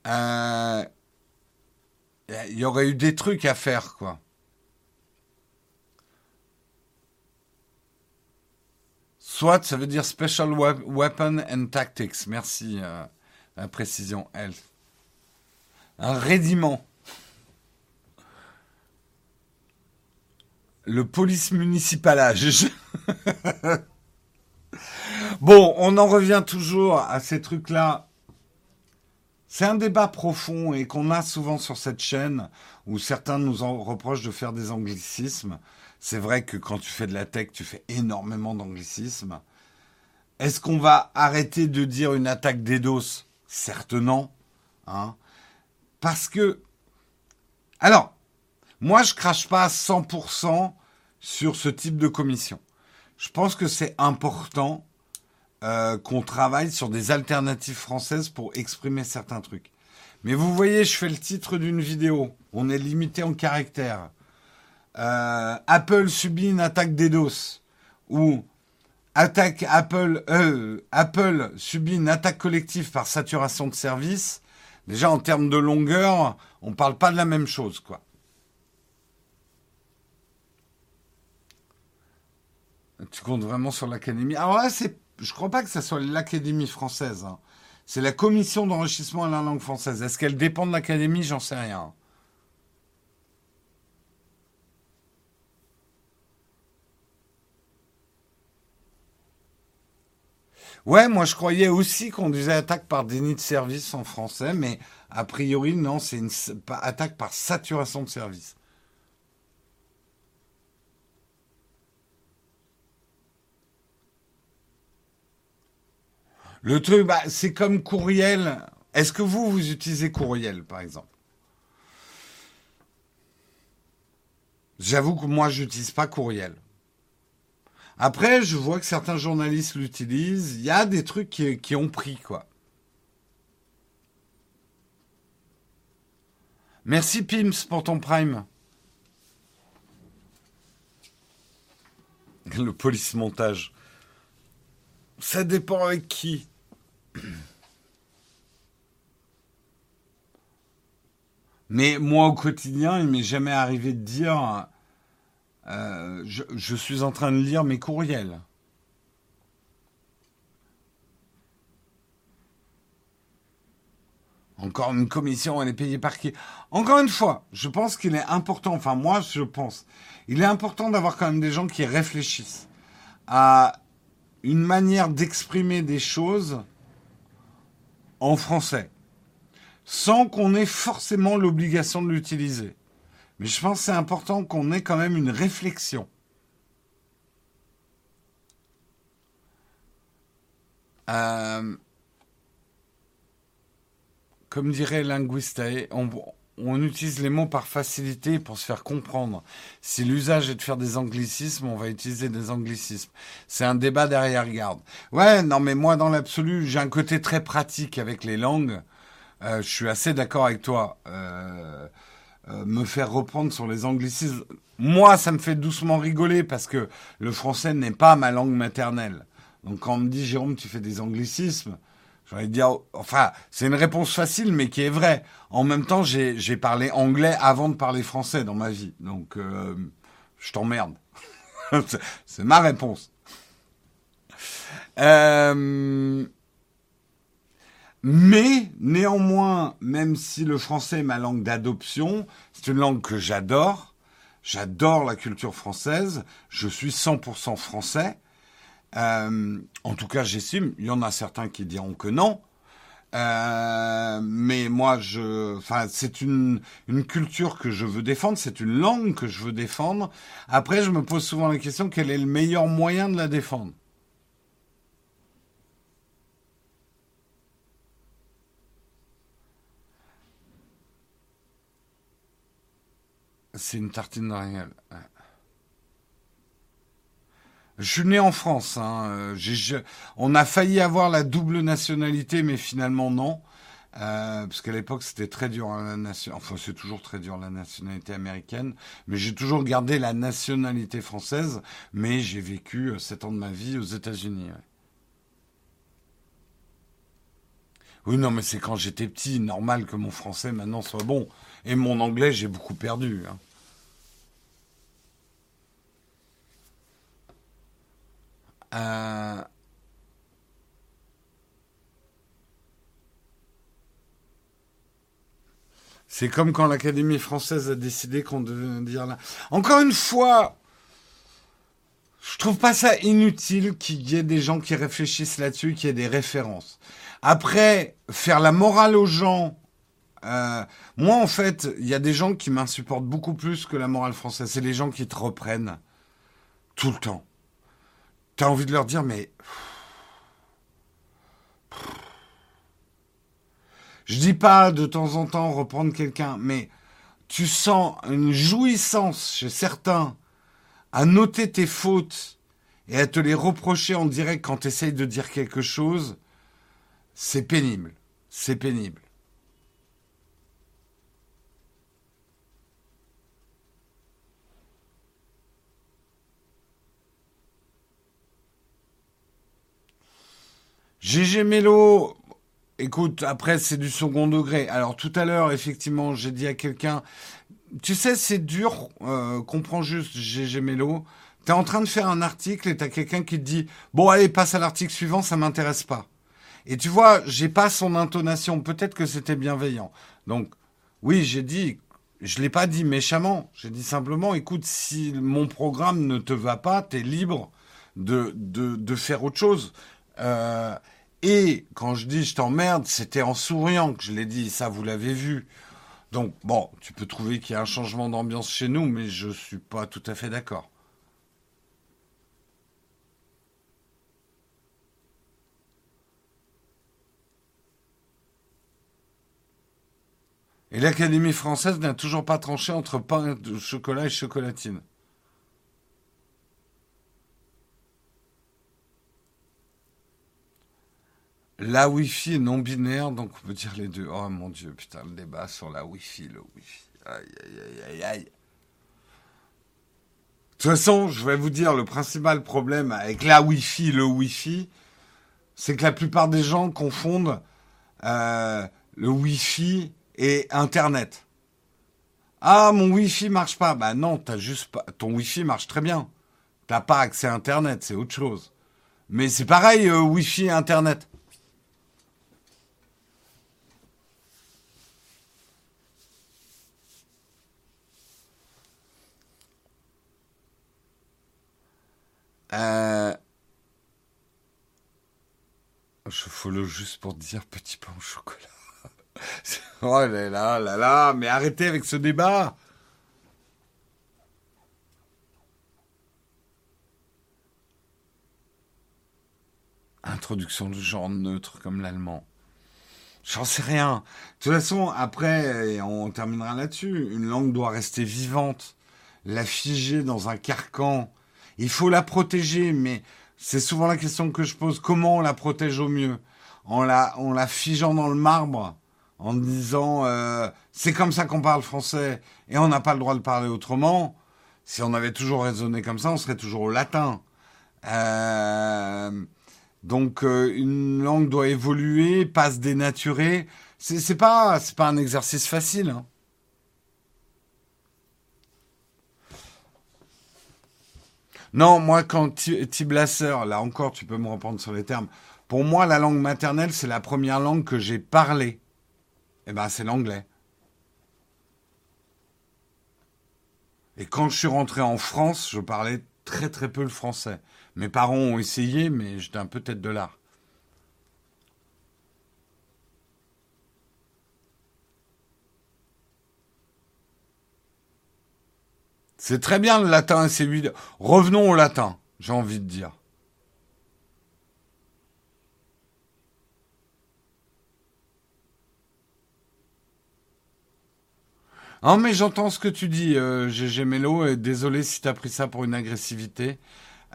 Euh, il y aurait eu des trucs à faire, quoi. Soit ça veut dire Special Weapon and Tactics. Merci, euh, la précision, elle. Un rédiment. Le police municipalage. <laughs> bon, on en revient toujours à ces trucs-là c'est un débat profond et qu'on a souvent sur cette chaîne où certains nous en reprochent de faire des anglicismes. C'est vrai que quand tu fais de la tech, tu fais énormément d'anglicismes. Est-ce qu'on va arrêter de dire une attaque DDoS Certes non. Hein Parce que... Alors, moi je crache pas à 100% sur ce type de commission. Je pense que c'est important euh, qu'on travaille sur des alternatives françaises pour exprimer certains trucs. Mais vous voyez, je fais le titre d'une vidéo. On est limité en caractères. Euh, Apple subit une attaque DDoS. Ou attaque Apple, euh, Apple subit une attaque collective par saturation de service. Déjà en termes de longueur, on parle pas de la même chose, quoi. Tu comptes vraiment sur l'académie? Ah ouais, c'est je ne crois pas que ce soit l'Académie française. Hein. C'est la commission d'enrichissement à la langue française. Est-ce qu'elle dépend de l'Académie? J'en sais rien. Ouais, moi je croyais aussi qu'on disait attaque par déni de service en français, mais a priori non, c'est une attaque par saturation de service. Le truc, bah, c'est comme courriel. Est-ce que vous, vous utilisez courriel, par exemple? J'avoue que moi, je n'utilise pas courriel. Après, je vois que certains journalistes l'utilisent. Il y a des trucs qui, qui ont pris, quoi. Merci Pims pour ton prime. Le police montage. Ça dépend avec qui. Mais moi, au quotidien, il m'est jamais arrivé de dire euh, je, suis en train de lire mes courriels. Encore une commission, elle est payée par qui? Encore une fois, je pense qu'il est important, enfin moi je pense, il est important d'avoir quand même des gens qui réfléchissent à une manière d'exprimer des choses en français, sans qu'on ait forcément l'obligation de l'utiliser. Mais je pense que c'est important qu'on ait quand même une réflexion. Euh, comme dirait Linguiste, on, on utilise les mots par facilité pour se faire comprendre. Si l'usage est de faire des anglicismes, on va utiliser des anglicismes. C'est un débat derrière-garde. Ouais, non, mais moi, dans l'absolu, j'ai un côté très pratique avec les langues. Euh, je suis assez d'accord avec toi. Euh, euh, me faire reprendre sur les anglicismes, moi, ça me fait doucement rigoler parce que le français n'est pas ma langue maternelle. Donc quand on me dit Jérôme, tu fais des anglicismes, J'aurais dire, enfin, c'est une réponse facile, mais qui est vraie. En même temps, j'ai parlé anglais avant de parler français dans ma vie. Donc, euh, je t'emmerde. <laughs> c'est ma réponse. Euh, mais néanmoins, même si le français est ma langue d'adoption, c'est une langue que j'adore. J'adore la culture française. Je suis 100% français. Euh, en tout cas, j'estime. Il y en a certains qui diront que non. Euh, mais moi, je, enfin, c'est une, une culture que je veux défendre, c'est une langue que je veux défendre. Après, je me pose souvent la question quel est le meilleur moyen de la défendre? C'est une tartine d'orignal. Je suis né en France. Hein. on a failli avoir la double nationalité, mais finalement non. Euh, parce qu'à l'époque c'était très dur la nation, enfin c'est toujours très dur la nationalité américaine, mais j'ai toujours gardé la nationalité française, mais j'ai vécu euh, sept ans de ma vie aux États-Unis. Oui, non, mais c'est quand j'étais petit, normal que mon français maintenant soit bon. Et mon anglais, j'ai beaucoup perdu. Hein. Euh, C'est comme quand l'Académie française a décidé qu'on devait dire là. Encore une fois, je trouve pas ça inutile qu'il y ait des gens qui réfléchissent là-dessus, qu'il y ait des références. Après, faire la morale aux gens. Euh, moi, en fait, il y a des gens qui m'insupportent beaucoup plus que la morale française. C'est les gens qui te reprennent tout le temps. Tu as envie de leur dire, mais Je dis pas de temps en temps reprendre quelqu'un, mais tu sens une jouissance chez certains à noter tes fautes et à te les reprocher en direct quand tu essayes de dire quelque chose, c'est pénible. C'est pénible. GG Mélo, Écoute, après, c'est du second degré. Alors, tout à l'heure, effectivement, j'ai dit à quelqu'un, tu sais, c'est dur, euh, comprends juste, GG Mélo. T'es en train de faire un article et t'as quelqu'un qui te dit, bon, allez, passe à l'article suivant, ça m'intéresse pas. Et tu vois, j'ai pas son intonation. Peut-être que c'était bienveillant. Donc, oui, j'ai dit, je l'ai pas dit méchamment. J'ai dit simplement, écoute, si mon programme ne te va pas, t'es libre de, de faire autre chose. Euh, et quand je dis je t'emmerde, c'était en souriant que je l'ai dit, ça vous l'avez vu. Donc bon, tu peux trouver qu'il y a un changement d'ambiance chez nous, mais je ne suis pas tout à fait d'accord. Et l'Académie française n'a toujours pas tranché entre pain de chocolat et chocolatine. La Wi-Fi est non binaire, donc on peut dire les deux. Oh mon dieu, putain, le débat sur la Wi-Fi, le Wi-Fi. Aïe, aïe, aïe, aïe, De toute façon, je vais vous dire, le principal problème avec la Wi-Fi, le Wi-Fi, c'est que la plupart des gens confondent euh, le Wi-Fi et Internet. Ah, mon Wi-Fi marche pas. Bah non, t'as juste pas. Ton Wi-Fi marche très bien. T'as pas accès à Internet, c'est autre chose. Mais c'est pareil, euh, Wi-Fi et Internet. Euh... Je follow juste pour dire petit pain au chocolat. <laughs> oh là là là là, mais arrêtez avec ce débat. Introduction de genre neutre comme l'allemand. J'en sais rien. De toute façon, après, on terminera là-dessus. Une langue doit rester vivante. La figer dans un carcan il faut la protéger, mais c'est souvent la question que je pose. Comment on la protège au mieux? En la, en la figeant dans le marbre, en disant euh, c'est comme ça qu'on parle français et on n'a pas le droit de parler autrement. Si on avait toujours raisonné comme ça, on serait toujours au latin. Euh, donc euh, une langue doit évoluer, pas se dénaturer. C'est pas pas un exercice facile. Hein. Non, moi, quand Tiblasser, là encore, tu peux me reprendre sur les termes. Pour moi, la langue maternelle, c'est la première langue que j'ai parlée. Eh ben, c'est l'anglais. Et quand je suis rentré en France, je parlais très très peu le français. Mes parents ont essayé, mais j'étais un peu tête de l'art. C'est très bien le latin et c'est lui. Revenons au latin, j'ai envie de dire. Non, mais j'entends ce que tu dis, euh, GG Mello, et désolé si t'as pris ça pour une agressivité.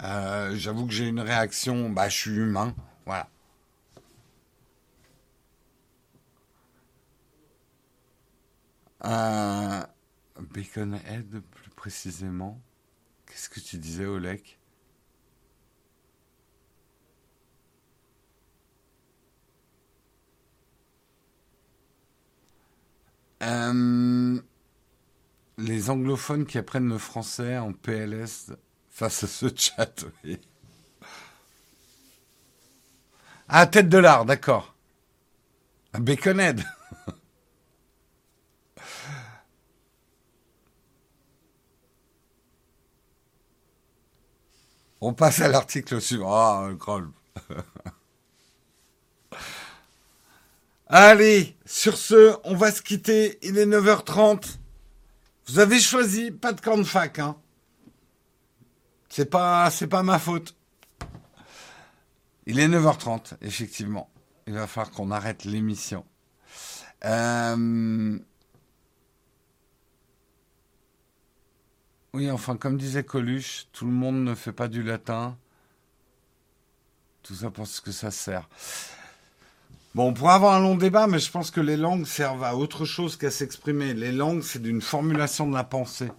Euh, J'avoue que j'ai une réaction, bah je suis humain, voilà. Euh, précisément. Qu'est-ce que tu disais, Olek Euh, les anglophones qui apprennent le français en PLS face à ce chat. <laughs> oui. Ah, tête de l'art, d'accord. Ah, Baconhead. On passe à l'article suivant. Ah, Kroll. <laughs> Allez, sur ce, on va se quitter. Il est 9h30. Vous avez choisi, pas de camp de fac, hein. C'est pas, pas ma faute. Il est 9h30, effectivement. Il va falloir qu'on arrête l'émission. Euh, Oui, enfin, comme disait Coluche, tout le monde ne fait pas du latin. Tout ça pour que ça sert. Bon, on pourrait avoir un long débat, mais je pense que les langues servent à autre chose qu'à s'exprimer. Les langues, c'est d'une formulation de la pensée.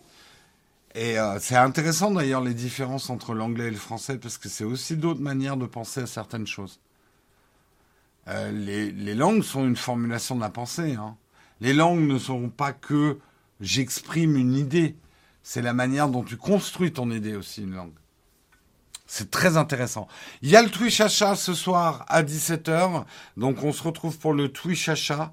Et euh, c'est intéressant d'ailleurs les différences entre l'anglais et le français, parce que c'est aussi d'autres manières de penser à certaines choses. Euh, les, les, langues sont une formulation de la pensée. Hein. Les langues ne sont pas que j'exprime une idée. C'est la manière dont tu construis ton idée aussi, une langue. C'est très intéressant. Il y a le Twitch Achat ce soir à 17h. Donc on se retrouve pour le Twitch Achat.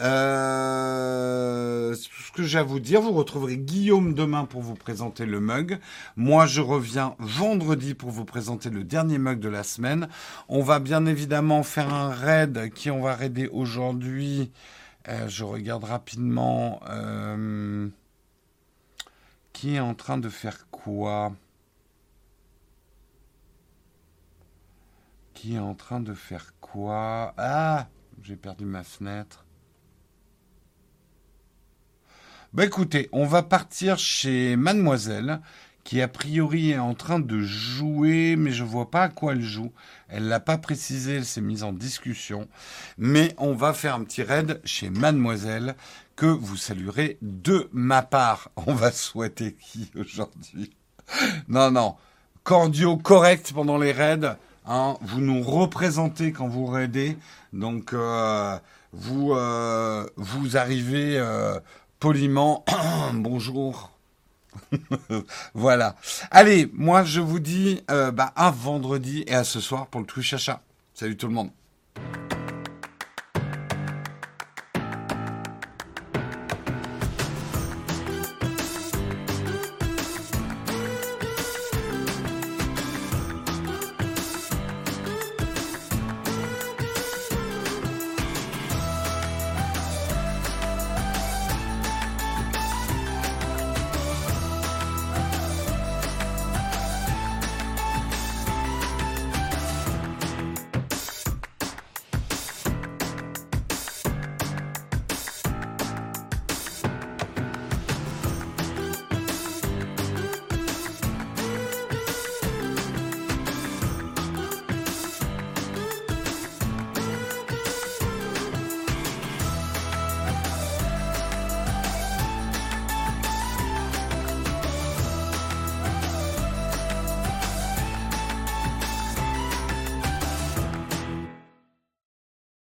Euh, tout ce que j'ai à vous dire. Vous retrouverez Guillaume demain pour vous présenter le mug. Moi, je reviens vendredi pour vous présenter le dernier mug de la semaine. On va bien évidemment faire un raid qui on va raider aujourd'hui. Euh, je regarde rapidement. Euh, qui est en train de faire quoi? Qui est en train de faire quoi? Ah J'ai perdu ma fenêtre. Bah écoutez, on va partir chez Mademoiselle, qui a priori est en train de jouer, mais je vois pas à quoi elle joue. Elle l'a pas précisé, elle s'est mise en discussion. Mais on va faire un petit raid chez Mademoiselle, que vous saluerez de ma part. <laughs> On va souhaiter qui aujourd'hui? Non, non. Cordiaux, correct pendant les raids. Hein. vous nous représentez quand vous raidez. Donc, euh, vous, euh, vous arrivez euh, poliment. <clears throat> Bonjour. <laughs> voilà. Allez, moi je vous dis bah, à vendredi et à ce soir pour le Twitch achat. Salut tout le monde.